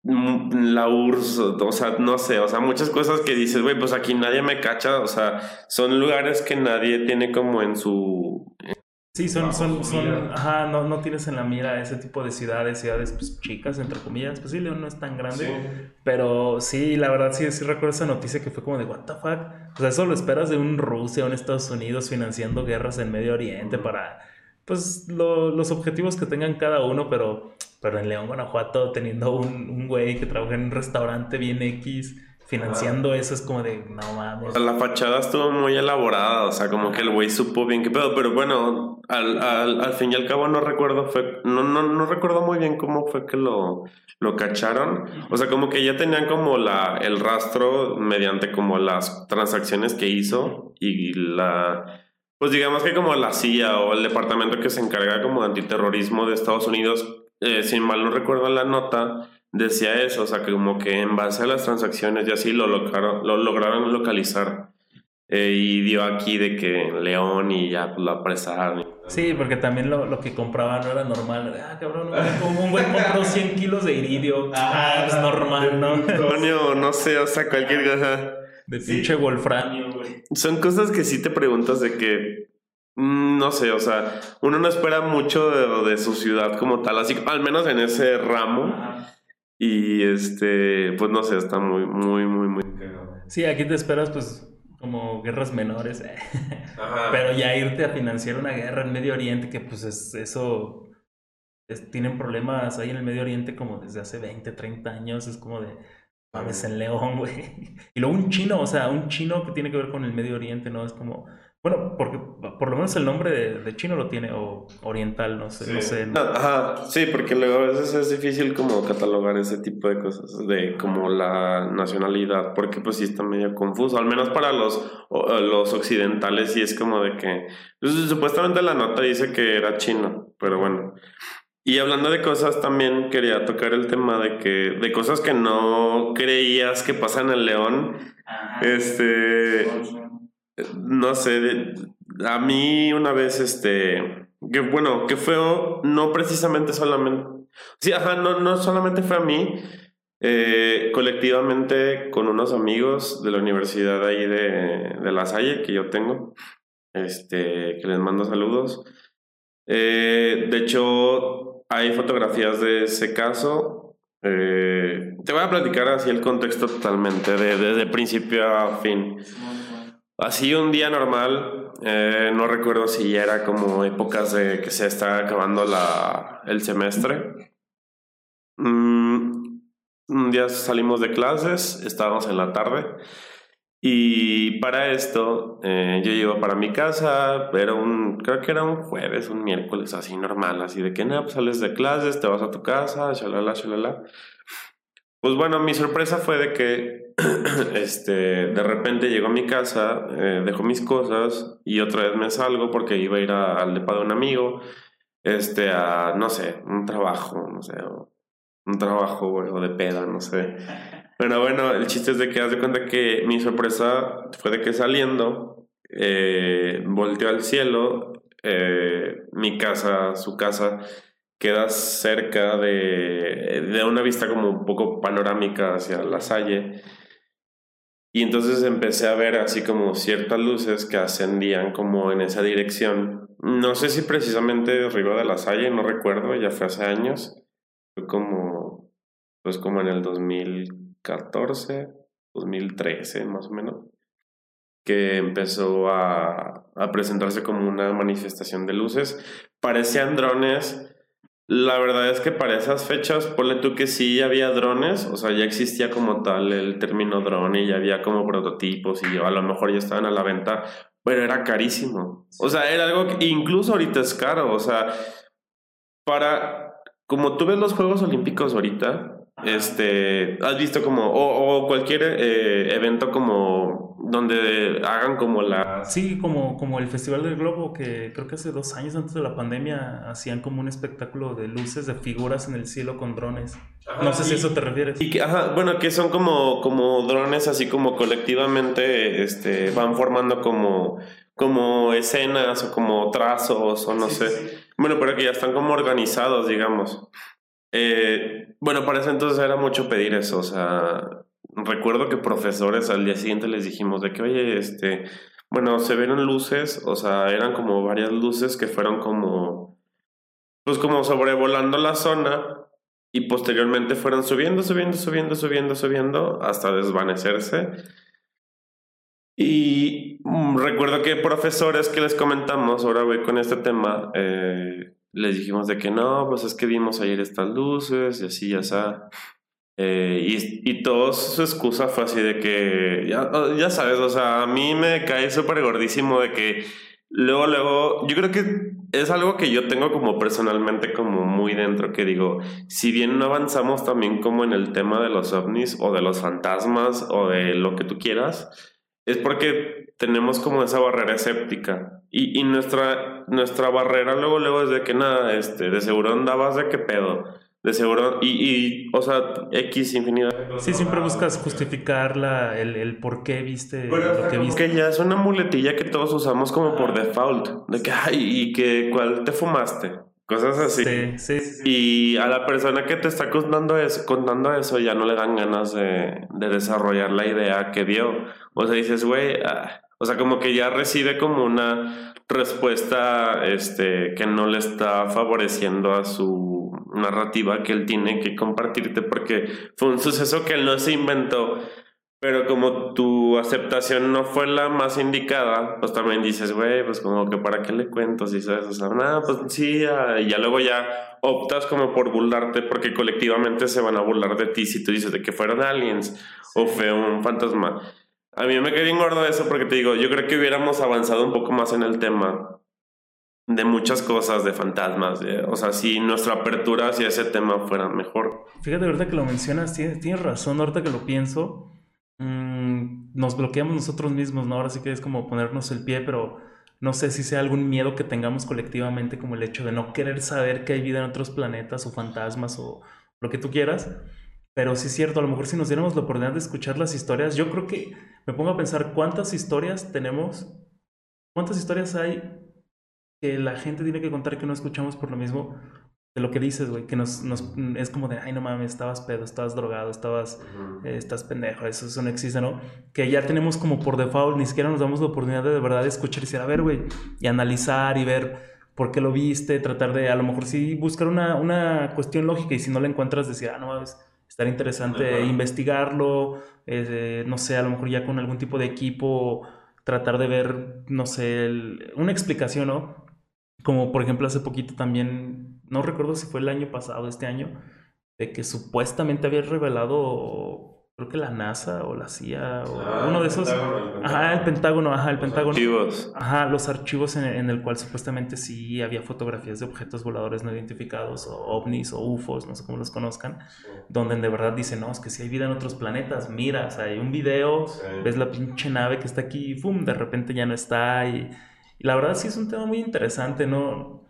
mm, la URSS, o sea, no sé, o sea, muchas cosas que dices, güey, pues aquí nadie me cacha, o sea, son lugares que nadie tiene como en su, Sí, son, son, son, ajá, no, no tienes en la mira ese tipo de ciudades, ciudades pues, chicas, entre comillas. Pues sí, León no es tan grande, pero sí, la verdad sí, sí recuerdo esa noticia que fue como de, what the fuck. O sea, eso lo esperas de un Rusia un Estados Unidos financiando guerras en Medio Oriente para, pues, los objetivos que tengan cada uno, pero, pero en León, Guanajuato, teniendo un, un güey que trabaja en un restaurante bien X financiando eso es como de, no mames. La fachada estuvo muy elaborada, o sea, como que el güey supo bien qué pedo, pero bueno, al, al, al, fin y al cabo no recuerdo, fue, no, no, no recuerdo muy bien cómo fue que lo, lo cacharon. O sea, como que ya tenían como la, el rastro mediante como las transacciones que hizo y la... Pues digamos que como la CIA o el departamento que se encarga como de antiterrorismo de Estados Unidos, eh, sin mal no recuerdo la nota, decía eso, o sea, que como que en base a las transacciones y así lo lograron, lo lograron localizar. Eh, y dio aquí de que León y ya pues, lo apresaron. Sí, porque también lo, lo, que compraba no era normal. Ah, cabrón, como un güey compró 100 kilos de iridio. [LAUGHS] Ah, es normal, ¿no? Coño, no sé, o sea, cualquier cosa. De pinche wolframio, güey. Son cosas que sí te preguntas de que mm, no sé, o sea, uno no espera mucho de, de, su ciudad como tal, así al menos en ese ramo. Y este, pues no sé, está muy, muy, muy, muy Sí, aquí te esperas, pues, como guerras menores. [LAUGHS] Pero ya irte a financiar una guerra en Medio Oriente, que pues es eso. tienen problemas ahí en el Medio Oriente como desde hace 20, 30 años. Es como de. Mames en León, güey. [LAUGHS] Y luego un chino, o sea, un chino que tiene que ver con el Medio Oriente, ¿no? Es como bueno, porque por lo menos el nombre de, chino lo tiene, o oriental, no sé, no sé. Ajá, sí, porque luego a veces es difícil como catalogar ese tipo de cosas, de como la nacionalidad, porque pues sí está medio confuso, al menos para los, los occidentales sí es como de que, pues, supuestamente la nota dice que era chino, pero bueno. Y hablando de cosas, también quería tocar el tema de que, de cosas que no creías que pasan en León, este no sé, a mí una vez, este, que bueno, que fue no precisamente solamente, sí, ajá, no, no solamente fue a mí, eh, colectivamente con unos amigos de la universidad ahí de, de La Salle que yo tengo, este, que les mando saludos. Eh, de hecho, hay fotografías de ese caso. Eh, te voy a platicar así el contexto totalmente, de, desde principio a fin. Así un día normal, eh, no recuerdo si ya era como épocas de que se está acabando la, el semestre. Mm, un día salimos de clases, estábamos en la tarde y para esto eh, yo iba para mi casa, era un, creo que era un jueves, un miércoles así normal, así de que nada, pues sales de clases, te vas a tu casa, shalala, shalala. Pues bueno, mi sorpresa fue de que [CLEARS THROAT] este, de repente llego a mi casa, eh, dejo mis cosas y otra vez me salgo porque iba a ir al depa de un amigo, este, a, no sé, un trabajo, no sé, un trabajo o de peda, no sé. Bueno, bueno, el chiste es de que haz de cuenta que mi sorpresa fue de que saliendo, eh, volteó al cielo, eh, mi casa, su casa, queda cerca de, de una vista como un poco panorámica hacia la salle. Y entonces empecé a ver así como ciertas luces que ascendían como en esa dirección. No sé si precisamente arriba de la salle, no recuerdo, ya fue hace años. Fue como, pues como en el 2014, 2013 más o menos, que empezó a, a presentarse como una manifestación de luces. Parecían drones, la verdad es que para esas fechas, ponle tú que sí había drones, o sea, ya existía como tal el término drone y ya había como prototipos y a lo mejor ya estaban a la venta, pero era carísimo. O sea, era algo que incluso ahorita es caro, o sea, para, como tú ves los Juegos Olímpicos ahorita, este, has visto como, o, cualquier eh, evento como donde hagan como la... Sí, como, como el Festival del Globo, que creo que hace dos años antes de la pandemia hacían como un espectáculo de luces, de figuras en el cielo con drones. no sé si eso te refieres. Y que, ajá, bueno, que son como, como drones así como colectivamente este, van formando como, como escenas o como trazos o no sé. Bueno, pero que ya están como organizados, digamos. Eh, bueno, para eso entonces era mucho pedir eso, o sea, recuerdo que profesores al día siguiente les dijimos de que, oye, este, bueno, se vieron luces, o sea, eran como varias luces que fueron como, pues como sobrevolando la zona y posteriormente fueron subiendo, subiendo, subiendo, subiendo, subiendo hasta desvanecerse. Y mm, recuerdo que profesores que les comentamos, ahora voy con este tema, eh, les dijimos de que no, pues es que vimos ayer estas luces y así, ya está. Eh, y, y todo su excusa fue así de que, ya, ya sabes, o sea, a mí me cae súper gordísimo de que luego, luego, yo creo que es algo que yo tengo como personalmente como muy dentro, que digo, si bien no avanzamos también como en el tema de los ovnis o de los fantasmas o de lo que tú quieras, es porque tenemos como esa barrera escéptica. Y, y nuestra, nuestra barrera luego, luego es de que nada, este, de seguro andabas de qué pedo. De seguro, y, y o sea, X infinidad. Sí, siempre buscas justificar la, el, el por qué viste lo que viste. Que ya es una muletilla que todos usamos como por default. De que, ay, y que, ¿cuál te fumaste? Cosas así. Sí, sí, sí. Y a la persona que te está contando eso, contando eso ya no le dan ganas de, de desarrollar la idea que vio. O sea, dices, güey, ah, o sea, como que ya recibe como una respuesta este, que no le está favoreciendo a su narrativa que él tiene que compartirte porque fue un suceso que él no se inventó. Pero como tu aceptación no fue la más indicada, pues también dices, güey, pues como que para qué le cuento, si sabes, o sea, nada, pues sí, y ya luego ya optas como por burlarte porque colectivamente se van a burlar de ti si tú dices de que fueron aliens o fue un fantasma. A mí me quedé gordo eso porque te digo, yo creo que hubiéramos avanzado un poco más en el tema de muchas cosas, de fantasmas, o sea, si nuestra apertura hacia ese tema fuera mejor. Fíjate, ahorita que lo mencionas, tienes, tienes razón, ahorita que lo pienso, mmm, nos bloqueamos nosotros mismos, ¿no? Ahora sí que es como ponernos el pie, pero no sé si sea algún miedo que tengamos colectivamente, como el hecho de no querer saber que hay vida en otros planetas o fantasmas o lo que tú quieras. Pero sí es cierto, a lo mejor si nos diéramos la oportunidad de escuchar las historias, yo creo que me pongo a pensar cuántas historias tenemos, cuántas historias hay que la gente tiene que contar que no escuchamos por lo mismo de lo que dices, güey, que nos, nos, es como de, ay, no mames, estabas pedo, estabas drogado, estabas, eh, estás pendejo, eso, eso no existe, ¿no? Que ya tenemos como por default, ni siquiera nos damos la oportunidad de de verdad escuchar y decir, a ver, güey, y analizar y ver por qué lo viste, tratar de, a lo mejor sí, buscar una, una cuestión lógica y si no la encuentras, decir, ah, no mames estar interesante investigarlo, eh, no sé, a lo mejor ya con algún tipo de equipo, tratar de ver, no sé, una explicación, ¿no? Como por ejemplo hace poquito también, no recuerdo si fue el año pasado, este año, de que supuestamente había revelado creo que la NASA o la CIA o Ah, uno de el esos. Pentágono, el Ajá, el Pentágono, ajá, el Los Pentágono. archivos. Ajá, los archivos en, en el cual supuestamente sí había fotografías de objetos voladores no identificados o ovnis o UFOs, no sé cómo los conozcan, donde de verdad dicen, no, es que si hay vida en otros planetas, mira, o sea, hay un video, Sí. ves la pinche nave que está aquí y ¡pum! de repente ya no está y, y la verdad sí es un tema muy interesante, ¿no?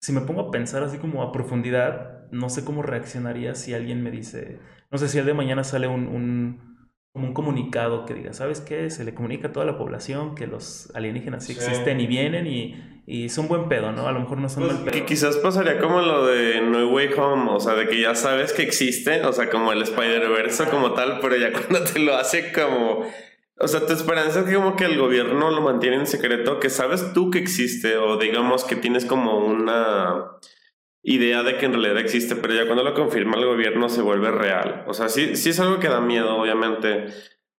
Si me pongo a pensar así como a profundidad, no sé cómo reaccionaría si alguien me dice, no sé si el de mañana sale un, un un comunicado que diga, ¿sabes qué? Se le comunica a toda la población que los alienígenas sí Sí. existen y vienen y, y son buen pedo, ¿no? A lo mejor no son Pues, mal pedo. que quizás pasaría como lo de No Way Home, o sea, de que ya sabes que existe, o sea, como el Spider-Verse como tal, pero ya [LAUGHS] cuando te lo hace como... O sea, tu esperanza es que como que el gobierno lo mantiene en secreto, que sabes tú que existe, o digamos que tienes como una idea de que en realidad existe, pero ya cuando lo confirma el gobierno se vuelve real. O sea, sí, sí es algo que da miedo, obviamente.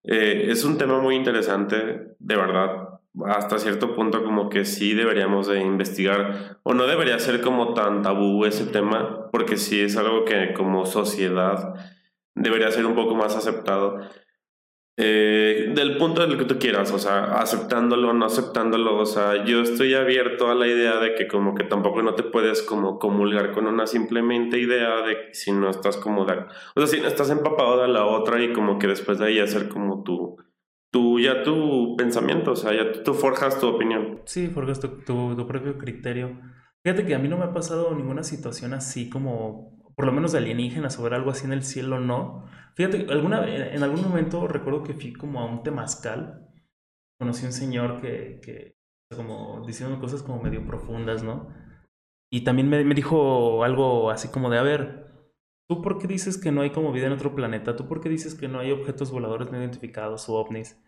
Eh, es un tema muy interesante, de verdad. Hasta cierto punto como que sí deberíamos de investigar, o no debería ser como tan tabú ese tema, porque sí es algo que como sociedad debería ser un poco más aceptado. Eh, del punto del que tú quieras, o sea, aceptándolo no aceptándolo, o sea, yo estoy abierto a la idea de que como que tampoco no te puedes como comulgar con una simplemente idea de si no estás como de, o sea, si no estás empapado de la otra y como que después de ahí hacer como tu, tu ya tu pensamiento, o sea, ya tú, forjas tu opinión. Sí, forjas tu, tu propio criterio. Fíjate que a mí no me ha pasado ninguna situación así como, por lo menos de alienígenas o ver algo así en el cielo, no. Fíjate, alguna, en algún momento recuerdo que fui como a un temazcal. Conocí un señor que, que como diciendo cosas como medio profundas, ¿no? Y también me, me dijo algo así como de, a ver, ¿tú por qué dices que no hay como vida en otro planeta? ¿Tú por qué dices que no hay objetos voladores no identificados o ovnis?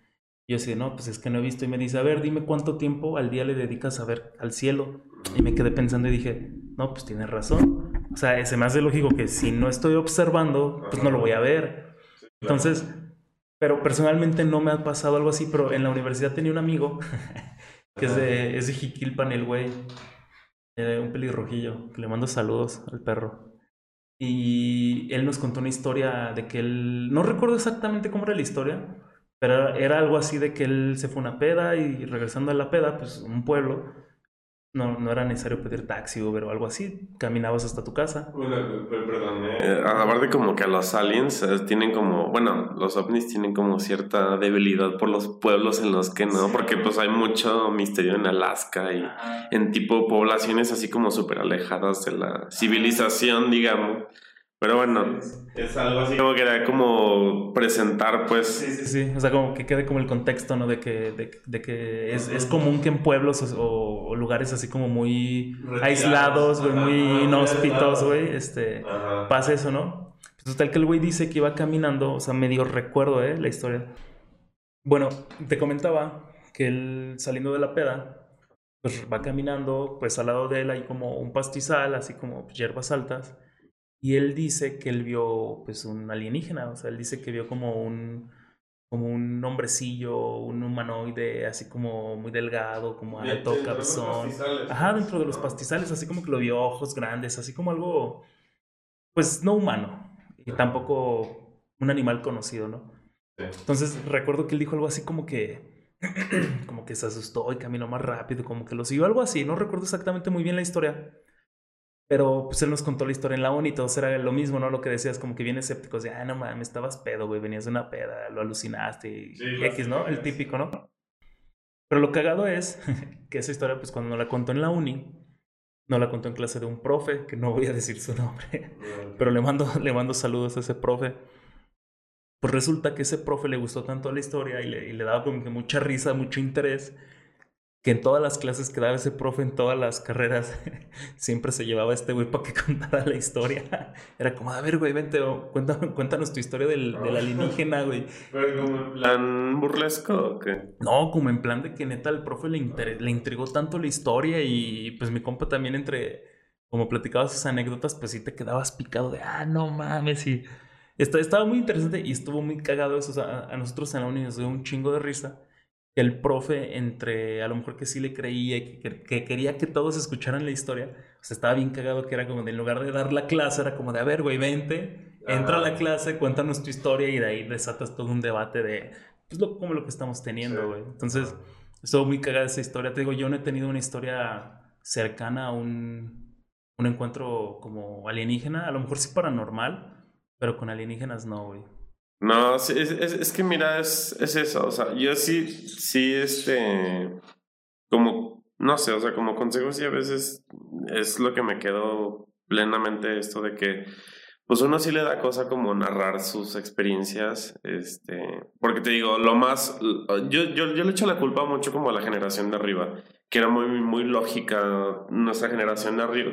Y yo así, no, pues es que no he visto. Y me dice, a ver, dime cuánto tiempo al día le dedicas a ver al cielo. Y me quedé pensando y dije, no, pues tienes razón. O sea, se me hace lógico que si no estoy observando, pues no lo voy a ver. Entonces, pero personalmente no me ha pasado algo así, pero en la universidad tenía un amigo [LAUGHS] que es de, es de Jiquilpan, el güey, eh, un pelirrojillo, que le mando saludos al perro. Y él nos contó una historia de que él, no recuerdo exactamente cómo era la historia, pero era, algo así de que él se fue a una peda y regresando a la peda, pues un pueblo, no, no era necesario pedir taxi, Uber o algo así, caminabas hasta tu casa. perdón. Eh, aparte como que a los aliens eh, tienen como, bueno, los ovnis tienen como cierta debilidad por los pueblos en los que no, porque pues hay mucho misterio en Alaska y en tipo poblaciones así como súper alejadas de la civilización, digamos. Pero bueno, es algo así como que era como presentar pues... Sí, sí, sí. O sea, como que quede como el contexto, ¿no? De que, de, de que es, es común que en pueblos o, o lugares así como muy Retirados. aislados, güey, muy inhóspitos, güey, este, Ajá. pasa eso, ¿no? Pues total que el güey dice que iba caminando, o sea, medio recuerdo, ¿eh? La historia. Bueno, te comentaba que él saliendo de la peda, pues va caminando, pues al lado de él hay como un pastizal, así como hierbas altas. Y él dice que él vio pues un alienígena, o sea, él dice que vio como un como un hombrecillo, un humanoide así como muy delgado, como alto, cabezón. Ajá, dentro de los pastizales, así como que lo vio ojos grandes, así como algo pues no humano y tampoco un animal conocido, ¿no? Entonces recuerdo que él dijo algo así como que [CLEARS THROAT] como que se asustó y caminó más rápido, como que lo siguió algo así, no recuerdo exactamente muy bien la historia. Pero pues él nos contó la historia en la uni, todos era lo mismo, ¿no? Lo que decías, como que bien escépticos, de, ah, no mames, estabas pedo, güey, venías de una peda, lo alucinaste y, Sí, y X, ¿no? El típico, ¿no? Pero lo cagado es [LAUGHS] que esa historia, pues cuando nos la contó en la uni, nos la contó en clase de un profe, que no voy a decir su nombre, pero le mando, le mando saludos a ese profe. Pues resulta que ese profe le gustó tanto la historia y le, y le daba como que mucha risa, mucho interés, que en todas las clases que daba ese profe, en todas las carreras, [LAUGHS] siempre se llevaba a este güey para que [LAUGHS] contara la historia. Era como, a ver, güey, vente, cuéntanos, cuéntanos tu historia del, del alienígena, güey. Pero como en plan burlesco o qué? No, como en plan de que neta al profe le, inter- le intrigó tanto la historia y pues mi compa también entre, como platicabas sus anécdotas, pues sí te quedabas picado de, ah, no mames, y esta- estaba muy interesante y estuvo muy cagado eso, o sea, a, a nosotros en la uni nos dio un chingo de risa. Que el profe, entre a lo mejor que sí le creía y que, que, quería que todos escucharan la historia, pues estaba bien cagado que era como de en lugar de dar la clase, era como de, a ver, güey, vente, entra a la clase, cuéntanos tu historia y de ahí desatas todo un debate de, pues, lo, como lo que estamos teniendo, güey. Entonces, estuvo muy cagada esa historia. Te digo, yo no he tenido una historia cercana a un, un encuentro como alienígena, a lo mejor sí paranormal, pero con alienígenas no, güey. No, es, es, es, que mira, es, es eso, o sea, yo sí, sí, este, como, no sé, o sea, como consejo sí a veces es lo que me quedó plenamente esto de que, pues uno sí le da cosa como narrar sus experiencias, este, porque te digo, lo más, yo, yo, yo le echo la culpa mucho como a la generación de arriba, que era muy, muy lógica nuestra generación de arriba,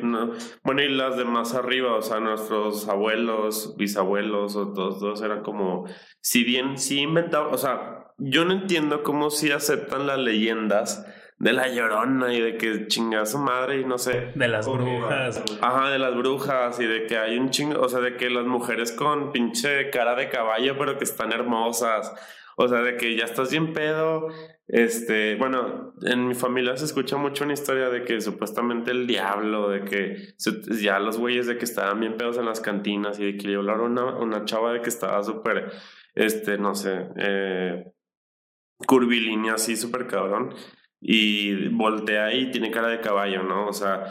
bueno, y las de más arriba, o sea, nuestros abuelos, bisabuelos, o todos, todos eran como, si bien sí inventaban, o sea, yo no entiendo cómo sí aceptan las leyendas de la llorona y de que chinga su madre y no sé. De las brujas. Ajá, de las brujas y de que hay un chingo, o sea, de que las mujeres con pinche cara de caballo, pero que están hermosas. O sea, de que ya estás bien pedo este, bueno, en mi familia se escucha mucho una historia de que supuestamente el diablo, de que ya los güeyes de que estaban bien pedos en las cantinas y de que le hablaron una, una chava de que estaba súper, este, no sé, eh, curvilínea así, súper cabrón, y voltea y tiene cara de caballo, ¿no? O sea,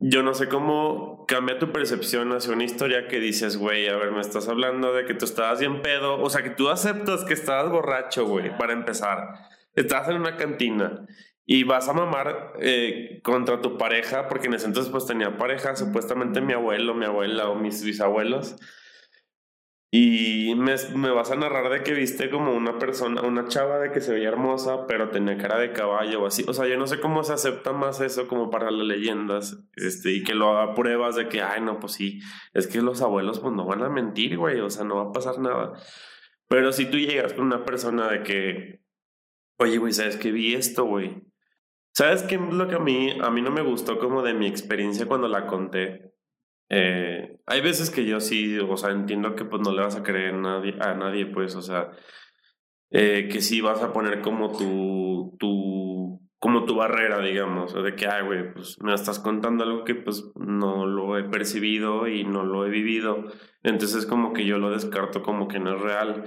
yo no sé cómo cambia tu percepción hacia una historia que dices, güey, a ver, me estás hablando de que tú estabas bien pedo, o sea, que tú aceptas que estabas borracho, güey, para empezar estás en una cantina y vas a mamar eh, contra tu pareja, porque en ese entonces pues tenía pareja, supuestamente mi abuelo, mi abuela o mis bisabuelos. Y me, me, vas a narrar de que viste como una persona, una chava de que se veía hermosa, pero tenía cara de caballo o así. O sea, yo no sé cómo se acepta más eso como para las leyendas, este, y que lo haga pruebas de que, ay, no, pues sí, es que los abuelos pues no van a mentir, güey, o sea, no va a pasar nada. Pero si tú llegas con una persona de que Oye, güey, ¿sabes qué vi esto, güey? ¿Sabes qué es lo que a mí, a mí no me gustó como de mi experiencia cuando la conté? Eh, hay veces que yo sí, o sea, entiendo que pues no le vas a creer a nadie, pues, o sea, eh, que sí vas a poner como tu, tu, como tu barrera, digamos, de que, ay, güey, pues me estás contando algo que pues no lo he percibido y no lo he vivido, entonces como que yo lo descarto como que no es real.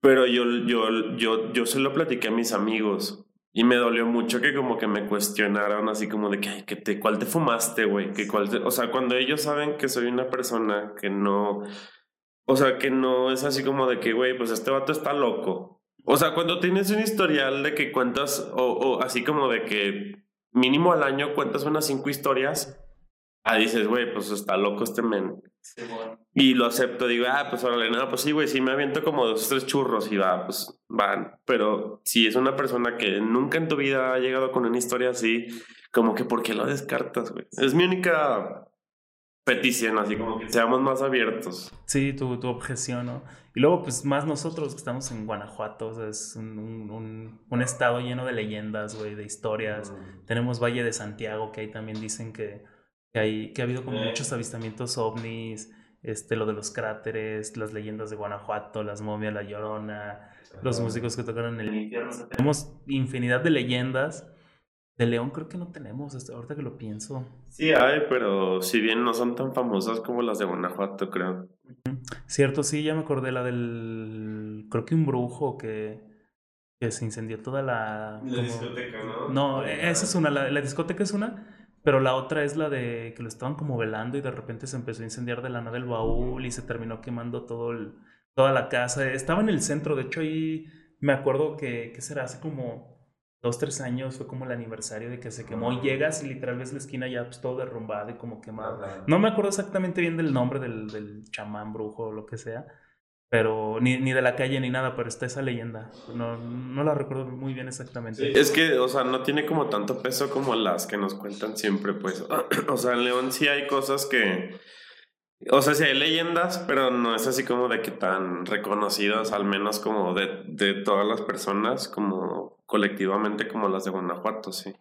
Pero yo, yo, yo, yo se lo platiqué a mis amigos y me dolió mucho que como que me cuestionaran así como de que, ay, que te, ¿cuál te fumaste, güey? Que cuál o sea, cuando ellos saben que soy una persona que no, o sea, que no es así como de que, güey, pues este vato está loco. O sea, cuando tienes un historial de que cuentas, o, o así como de que mínimo al año cuentas unas cinco historias, ah, dices, güey, pues está loco este men. Y lo acepto, digo, ah, pues órale, no, pues sí, güey, sí me aviento como dos tres churros y va, pues van. Pero si es una persona que nunca en tu vida ha llegado con una historia así, como que ¿por qué lo descartas, güey? Es mi única petición, así como que seamos más abiertos. Sí, tu, tu objeción, ¿no? Y luego, pues más nosotros que estamos en Guanajuato, o sea, es un, un, un, estado lleno de leyendas, güey, de historias. Tenemos Valle de Santiago, que ahí también dicen que que, hay, que ha habido como eh. muchos avistamientos ovnis, este, lo de los cráteres, las leyendas de Guanajuato, las momias, la llorona, los músicos que tocaron en el infierno. tenemos infinidad de leyendas. De León creo que no tenemos, hasta ahorita que lo pienso. Sí hay, pero si bien no son tan famosas como las de Guanajuato, creo. Cierto, sí, ya me acordé la del... Creo que un brujo que, que se incendió toda la... La discoteca, ¿no? No, esa es una, la discoteca es una, pero la otra es la de que lo estaban como velando y de repente se empezó a incendiar de la nada el baúl y se terminó quemando todo el, toda la casa. Estaba en el centro, de hecho ahí me acuerdo que, ¿qué será? Hace como dos, tres años fue como el aniversario de que se quemó y llegas y literal ves la esquina ya pues, todo derrumbado y como quemado. No me acuerdo exactamente bien del nombre del, del chamán brujo o lo que sea, pero ni, ni, de la calle ni nada, pero está esa leyenda. No, no la recuerdo muy bien exactamente. es que, o sea, no tiene como tanto peso como las que nos cuentan siempre, pues. [CLEARS THROAT] o sea, en León sí hay cosas que... O sea, sí hay leyendas, pero no es así como de que tan reconocidas, al menos como de, de todas las personas, como colectivamente como las de Guanajuato, sí.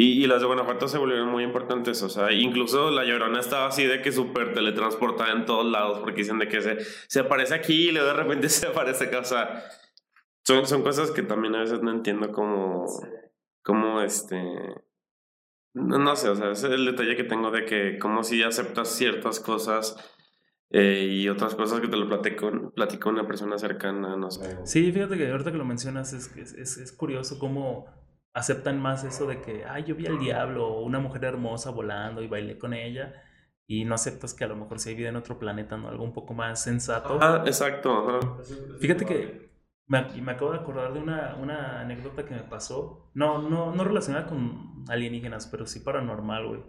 Y, y, las de Guanajuato se volvieron muy importantes, o sea, incluso la Llorona estaba así de que súper teletransportada en todos lados, porque dicen de que se, se aparece aquí y luego de repente [LAUGHS] se aparece acá, o sea, son, son cosas que también a veces no entiendo como, como este, no, no sé, o sea, ese es el detalle que tengo de que como si aceptas ciertas cosas eh, y otras cosas que te lo platico, platico una persona cercana, no sé. Sí, fíjate que ahorita que lo mencionas es, es, es, curioso cómo aceptan más eso de que, ay, yo vi al diablo o una mujer hermosa volando y bailé con ella y no aceptas que a lo mejor si hay vida en otro planeta, ¿no? Algo un poco más sensato. Ah, exacto. Ajá. Fíjate que me, me acabo de acordar de una, una anécdota que me pasó. No, no, no relacionada con alienígenas, pero sí paranormal, güey.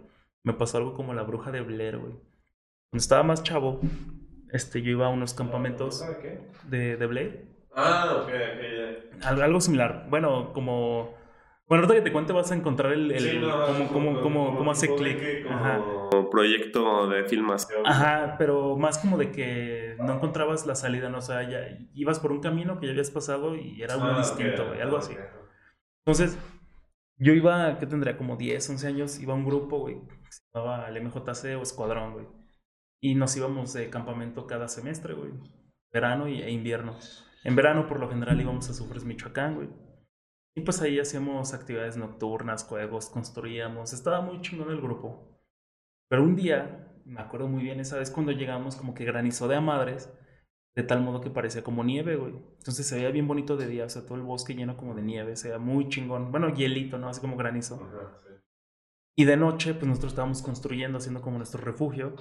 Me pasó algo como la bruja de Blair, güey. Cuando estaba más chavo, este, yo iba a unos campamentos qué? de, de Blair. Ah, ok, ok. Algo, algo similar. Bueno, como... Bueno, ahorita que te cuente vas a encontrar el... el Sí, no, cómo, cómo, cómo, cómo hace clic. como Ajá. proyecto de filmación. Ajá, pero más como de que no encontrabas la salida, ¿no? O sea, ya ibas por un camino que ya habías pasado y era uno Ah, distinto, güey, algo así. Entonces, yo iba, ¿qué tendría? Como 10, 11 años, iba a un grupo, güey, que se llamaba el MJC o Escuadrón, güey. Y nos íbamos de campamento cada semestre, güey. Verano y, e invierno. En verano, por lo general, íbamos a Sufres, Michoacán, güey. Y pues ahí hacíamos actividades nocturnas, juegos, construíamos. Estaba muy chingón el grupo. Pero un día, me acuerdo muy bien esa vez cuando llegamos, como que granizó de a madres, de tal modo que parecía como nieve, güey. Entonces se veía bien bonito de día, o sea, todo el bosque lleno como de nieve, se veía muy chingón. Bueno, hielito, ¿no? Así como granizo. Ajá, sí. Y de noche, pues nosotros estábamos construyendo, haciendo como nuestro refugio.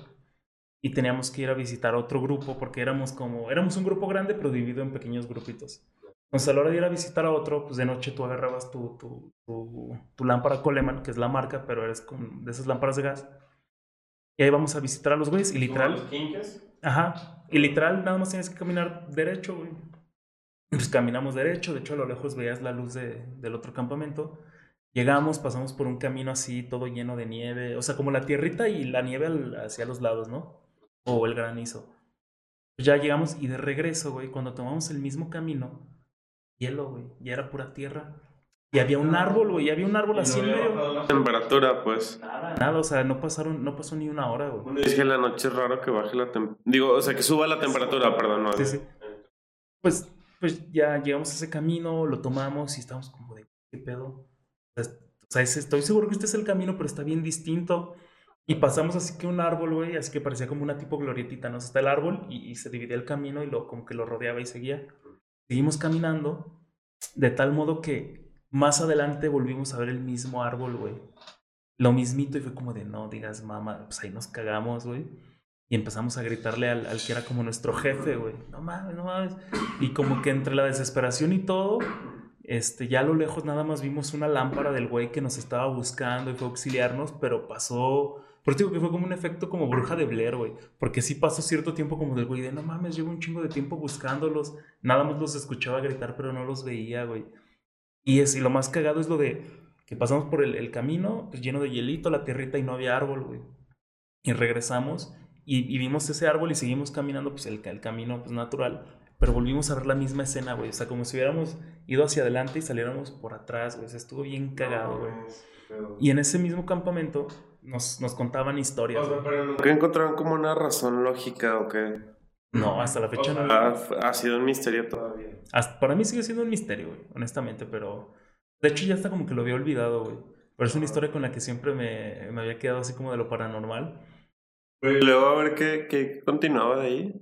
Y teníamos que ir a visitar otro grupo, porque éramos como, éramos un grupo grande, pero dividido en pequeños grupitos. Entonces a la hora de ir a visitar a otro, pues de noche tú agarrabas tu, tu, tu, tu lámpara Coleman, que es la marca, pero eres con, de esas lámparas de gas. Y ahí vamos a visitar a los güeyes y literal... ¿Como los quinques? Ajá. Y literal, nada más tienes que caminar derecho, güey. Pues caminamos derecho, de hecho a lo lejos veías la luz de, del otro campamento. Llegamos, pasamos por un camino así, todo lleno de nieve, o sea, como la tierrita y la nieve al- hacia los lados, ¿no? O el granizo. Pues ya llegamos y de regreso, güey, cuando tomamos el mismo camino, hielo, güey, ya era pura tierra. Y había un árbol, güey, y había un árbol así en medio. La temperatura, pues. Nada, nada, o sea, no pasaron, no pasó ni una hora, güey. Es que la noche es raro que baje la temperatura. Digo, o sea, que suba la temperatura, perdón. No, Sí, sí. Pues, pues ya llegamos a ese camino, lo tomamos y estamos como de, ¿qué pedo? O sea, estoy seguro que este es el camino, pero está bien distinto. Y pasamos así que un árbol, güey, así que parecía como una tipo glorietita, ¿no? O sea, está el árbol y, y se dividía el camino y lo, como que lo rodeaba y seguía. Seguimos caminando, de tal modo que más adelante volvimos a ver el mismo árbol, güey. Lo mismito y fue como de, no digas, mamá, pues ahí nos cagamos, güey. Y empezamos a gritarle al, al que era como nuestro jefe, güey. No mames, no mames. Y como que entre la desesperación y todo, este, ya a lo lejos nada más vimos una lámpara del güey que nos estaba buscando y fue a auxiliarnos, pero pasó. Por eso digo que fue como un efecto como bruja de Blair, güey. Porque sí pasó cierto tiempo como del güey de no mames, llevo un chingo de tiempo buscándolos. Nada más los escuchaba gritar, pero no los veía, güey. Y, es, y lo más cagado es lo de que pasamos por el, el camino pues, lleno de hielito, la tierrita y no había árbol, güey. Y regresamos y, y vimos ese árbol y seguimos caminando, pues el, el camino pues, natural. Pero volvimos a ver la misma escena, güey. O sea, como si hubiéramos ido hacia adelante y saliéramos por atrás, güey. O sea, estuvo bien cagado, güey. Y en ese mismo campamento nos, nos contaban historias. güey. ¿Qué encontraron como una razón lógica o qué? No, hasta la fecha no. Ha, ha sido un misterio todavía. Hasta- para mí sigue siendo un misterio, güey, honestamente, pero de hecho ya está como que lo había olvidado, güey. Pero es una historia con la que siempre me, me había quedado así como de lo paranormal. Y luego a ver qué, qué continuaba de ahí.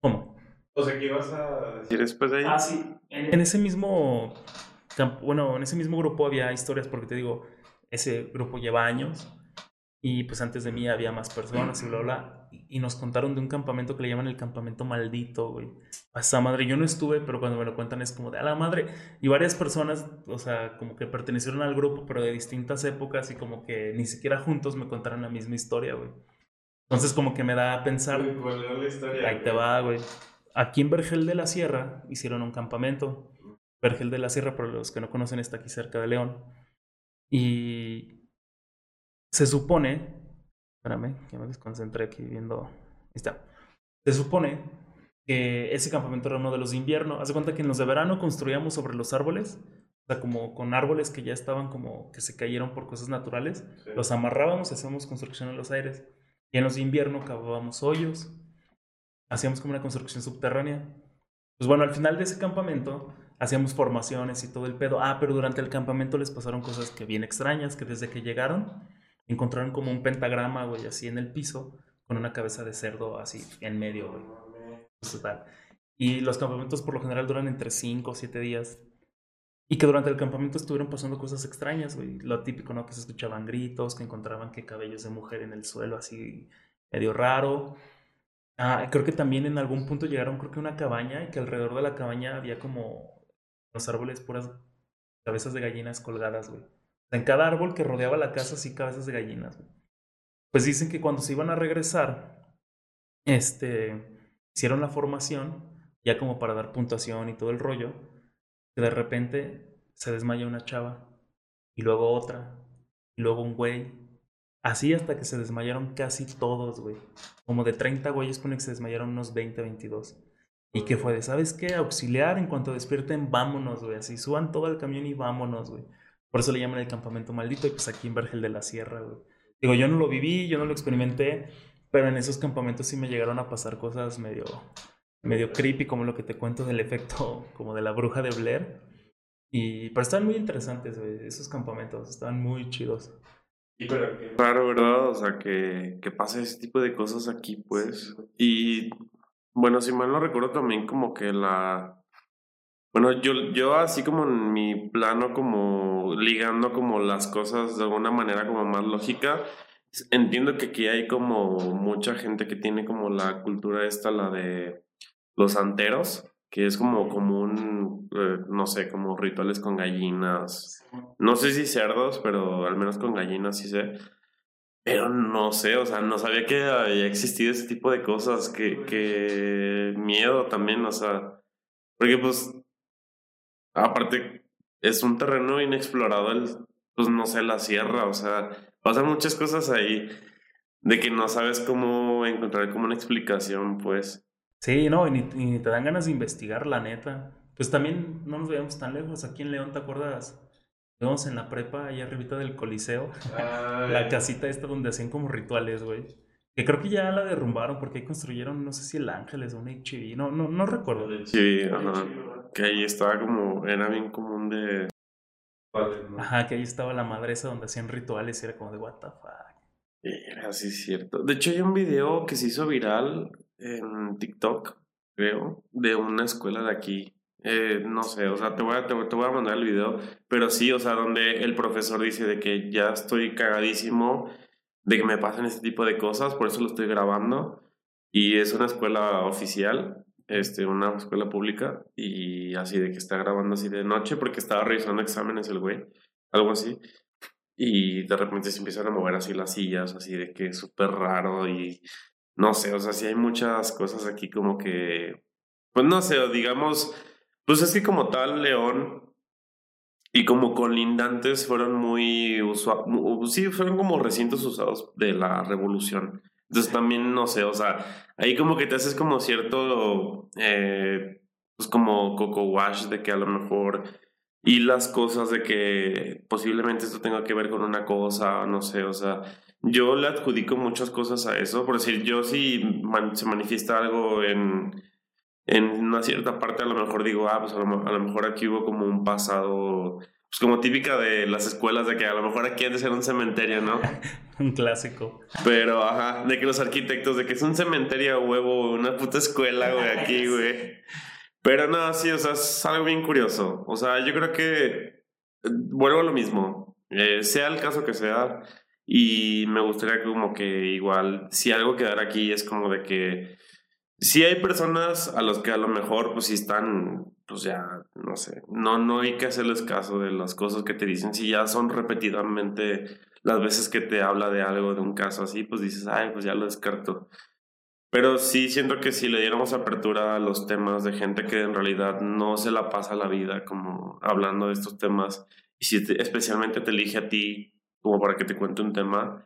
¿Cómo? O sea, ¿qué ibas a decir después de ahí? Ah, sí. En, en ese mismo bueno, en ese mismo grupo había historias, porque te digo, ese grupo lleva años y pues antes de mí había más personas y bla, bla. Y, nos contaron de un campamento que le llaman el campamento maldito, güey. A esa madre, yo no estuve, pero cuando me lo cuentan es como de a la madre. Y varias personas, o sea, como que pertenecieron al grupo, pero de distintas épocas y como que ni siquiera juntos me contaron la misma historia, güey. Entonces como que me da a pensar, ¿Cuál era la historia? Ahí te va, güey. Aquí en Vergel de la Sierra hicieron un campamento. Vergel de la Sierra, para los que no conocen, está aquí cerca de León. Y se supone, espérame, que me desconcentré aquí viendo. Ahí está. Se supone que ese campamento era uno de los de invierno. Haz de cuenta que en los de verano construíamos sobre los árboles, o sea, como con árboles que ya estaban como que se cayeron por cosas naturales. Los amarrábamos y hacíamos construcción en los aires. Y en los de invierno cavábamos hoyos. Hacíamos como una construcción subterránea. Pues bueno, al final de ese campamento hacíamos formaciones y todo el pedo. Ah, pero durante el campamento les pasaron cosas que bien extrañas, que desde que llegaron encontraron como un pentagrama, güey, así en el piso, con una cabeza de cerdo así en medio, güey. Pues. Y los campamentos por lo general duran entre 5 o 7 días. Y que durante el campamento estuvieron pasando cosas extrañas, güey. Lo típico, ¿no? Que se escuchaban gritos, que encontraban que cabellos de mujer en el suelo así medio raro. Ah, creo que también en algún punto llegaron, creo que una cabaña y que alrededor de la cabaña había como los árboles puras cabezas de gallinas colgadas, güey. En cada árbol que rodeaba la casa, sí, cabezas de gallinas. Pues dicen que cuando se iban a regresar, este, hicieron la formación, ya como para dar puntuación y todo el rollo, que de repente se desmaya una chava, y luego otra, y luego un güey, Así hasta que se desmayaron casi todos, güey. Como de 30 güeyes, pone que se desmayaron unos 20, 22. Y que fue de, ¿sabes qué? Auxiliar, en cuanto despierten, vámonos, güey. Así suban todo el camión y vámonos, güey. Por eso le llaman el campamento maldito y pues aquí en Vergel de la Sierra, güey. Digo, yo no lo viví, yo no lo experimenté, pero en esos campamentos sí me llegaron a pasar cosas medio, medio creepy, como lo que te cuento del efecto como de la bruja de Blair. Y, pero están muy interesantes, güey, esos campamentos, están muy chidos. Claro, ¿verdad? O sea, que, que pase ese tipo de cosas aquí, pues. Y bueno, si mal no recuerdo también como que la... Bueno, yo, yo así como en mi plano, como ligando como las cosas de alguna manera como más lógica, entiendo que aquí hay como mucha gente que tiene como la cultura esta, la de los anteros, que es como, como un, eh, no sé, como rituales con gallinas. No sé si cerdos, pero al menos con gallinas sí sé. Pero no sé, o sea, no sabía que había existido ese tipo de cosas, que, que miedo también, o sea, porque pues, aparte, es un terreno inexplorado, el, pues no sé, la sierra, o sea, pasan muchas cosas ahí de que no sabes cómo encontrar como una explicación, pues. Sí, no, y ni, te dan ganas de investigar, la neta. Pues también no nos veíamos tan lejos. Aquí en León, ¿te acuerdas? Vemos en la prepa, ahí arribita del Coliseo. [LAUGHS] la casita esta donde hacían como rituales, güey. Que creo que ya la derrumbaron porque ahí construyeron, no sé si el Ángeles o un HIV. No, no, no recuerdo. Sí, ajá. Que ahí estaba como, era bien común de... Ajá, que ahí estaba la madre esa donde hacían rituales y era como de what the fuck. Era así cierto. De hecho, hay un video que se hizo viral en TikTok, creo, de una escuela de aquí. Eh, no sé, o sea, te voy, a, te, voy a mandar el video, pero sí, o sea, donde el profesor dice de que ya estoy cagadísimo de que me pasen este tipo de cosas, por eso lo estoy grabando. Y es una escuela oficial, este, una escuela pública, y así de que está grabando así de noche porque estaba revisando exámenes el güey, algo así. Y de repente se empiezan a mover así las sillas, así de que es súper raro y no sé, o sea, sí hay muchas cosas aquí como que, pues no sé, digamos, pues es que como tal León y como colindantes fueron muy usuados, sí, fueron como recintos usados de la revolución. Entonces también, no sé, o sea, ahí como que te haces como cierto, eh, pues como coco wash de que a lo mejor y las cosas de que posiblemente esto tenga que ver con una cosa, no sé, o sea, yo le adjudico muchas cosas a eso, por decir, yo si se manifiesta algo en, en una cierta parte, a lo mejor digo, ah, pues a lo, a lo, mejor aquí hubo como un pasado, pues como típica de las escuelas, de que a lo mejor aquí han de ser un cementerio, ¿no? [LAUGHS] un clásico. Pero, ajá, de que los arquitectos, de que es un cementerio huevo, una puta escuela, güey, [LAUGHS] aquí, güey. Pero no, sí, o sea, es algo bien curioso. O sea, yo creo que vuelvo a lo mismo. Eh, sea el caso que sea, y me gustaría como que igual, si algo quedara aquí es como de que si hay personas a los que a lo mejor pues si están, pues ya, no sé, no, no hay que hacerles caso de las cosas que te dicen, si ya son repetidamente las veces que te habla de algo, de un caso así, pues dices, ay, pues ya lo descarto. Pero sí siento que si le diéramos apertura a los temas de gente que en realidad no se la pasa la vida como hablando de estos temas, y si especialmente te elige a ti como para que te cuente un tema,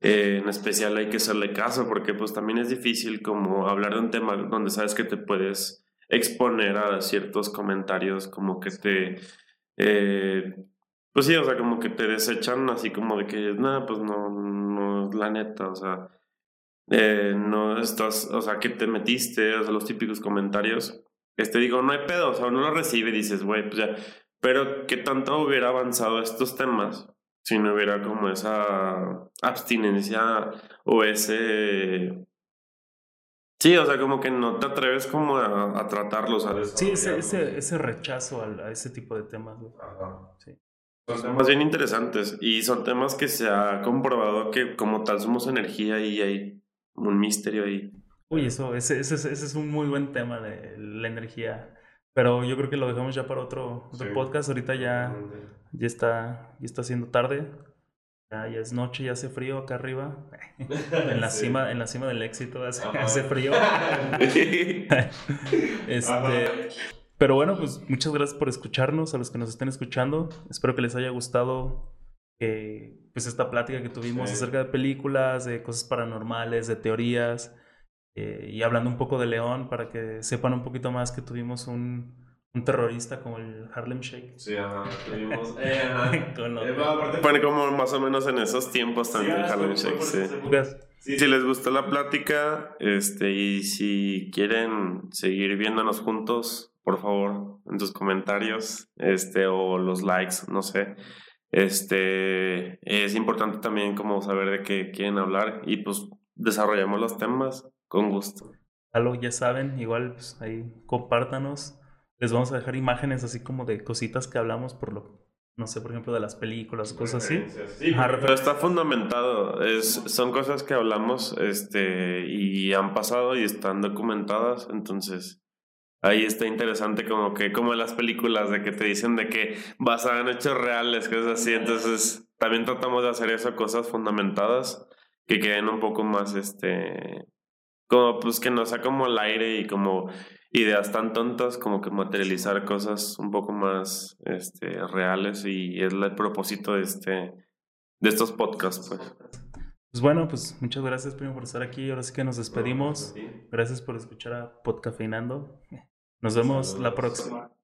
eh, en especial hay que hacerle caso porque pues también es difícil como hablar de un tema donde sabes que te puedes exponer a ciertos comentarios como que te... Eh, pues sí, o sea, como que te desechan así como de que, nada, pues no, no, la neta, o sea, eh, no estás, o sea, que te metiste, o sea, los típicos comentarios. este, digo, no hay pedo, o sea, uno lo recibe y dices, güey, pues ya. Pero qué tanto hubiera avanzado estos temas si no hubiera como esa abstinencia o ese... Sí, o sea, como que no te atreves como a, tratarlos, ¿sabes? Sí, ese, ese, ese rechazo a, ese tipo de temas. Sí. Son temas bien interesantes y son temas que se ha comprobado que como tal somos energía y hay un misterio ahí. Uy, eso, ese, ese, ese es un muy buen tema de la energía. Pero yo creo que lo dejamos ya para otro, podcast. Ahorita ya, ya, está, ya está haciendo tarde. Ya, es noche, ya hace frío acá arriba. [LAUGHS] en, la cima, en la cima del éxito hace, frío. [LAUGHS] este, pero bueno, pues muchas gracias por escucharnos, a los que nos estén escuchando. Espero que les haya gustado eh, pues esta plática que tuvimos acerca de películas, de cosas paranormales, de teorías. Eh, y hablando un poco de León, para que sepan un poquito más que tuvimos un, un terrorista como el Harlem Shake. Sí, ajá, tuvimos. [LAUGHS] Eh, eh como más o menos en esos tiempos también el Harlem Shake, sí. Si les gustó la plática, este, y si quieren seguir viéndonos juntos, por favor, en tus comentarios, este, o los likes, no sé. Este, es importante también como saber de qué quieren hablar y pues desarrollamos los temas con gusto. Algo ya saben, igual pues, ahí compártanos. Les vamos a dejar imágenes así como de cositas que hablamos por lo, no sé, por ejemplo, de las películas, cosas así. Sí, pero está fundamentado. Es, son cosas que hablamos este, y han pasado y están documentadas. Entonces, ahí está interesante como que, como en las películas de que te dicen de que basadas en hechos reales, cosas así. Entonces, también tratamos de hacer eso, cosas fundamentadas que queden un poco más, este, como pues que no sea como el aire y como ideas tan tontas como que materializar cosas un poco más este, reales y es el propósito de este de estos podcasts pues. Pues bueno, pues muchas gracias primo por estar aquí. Ahora sí que nos despedimos. Gracias por escuchar a Podcafeinando. Nos vemos la próxima.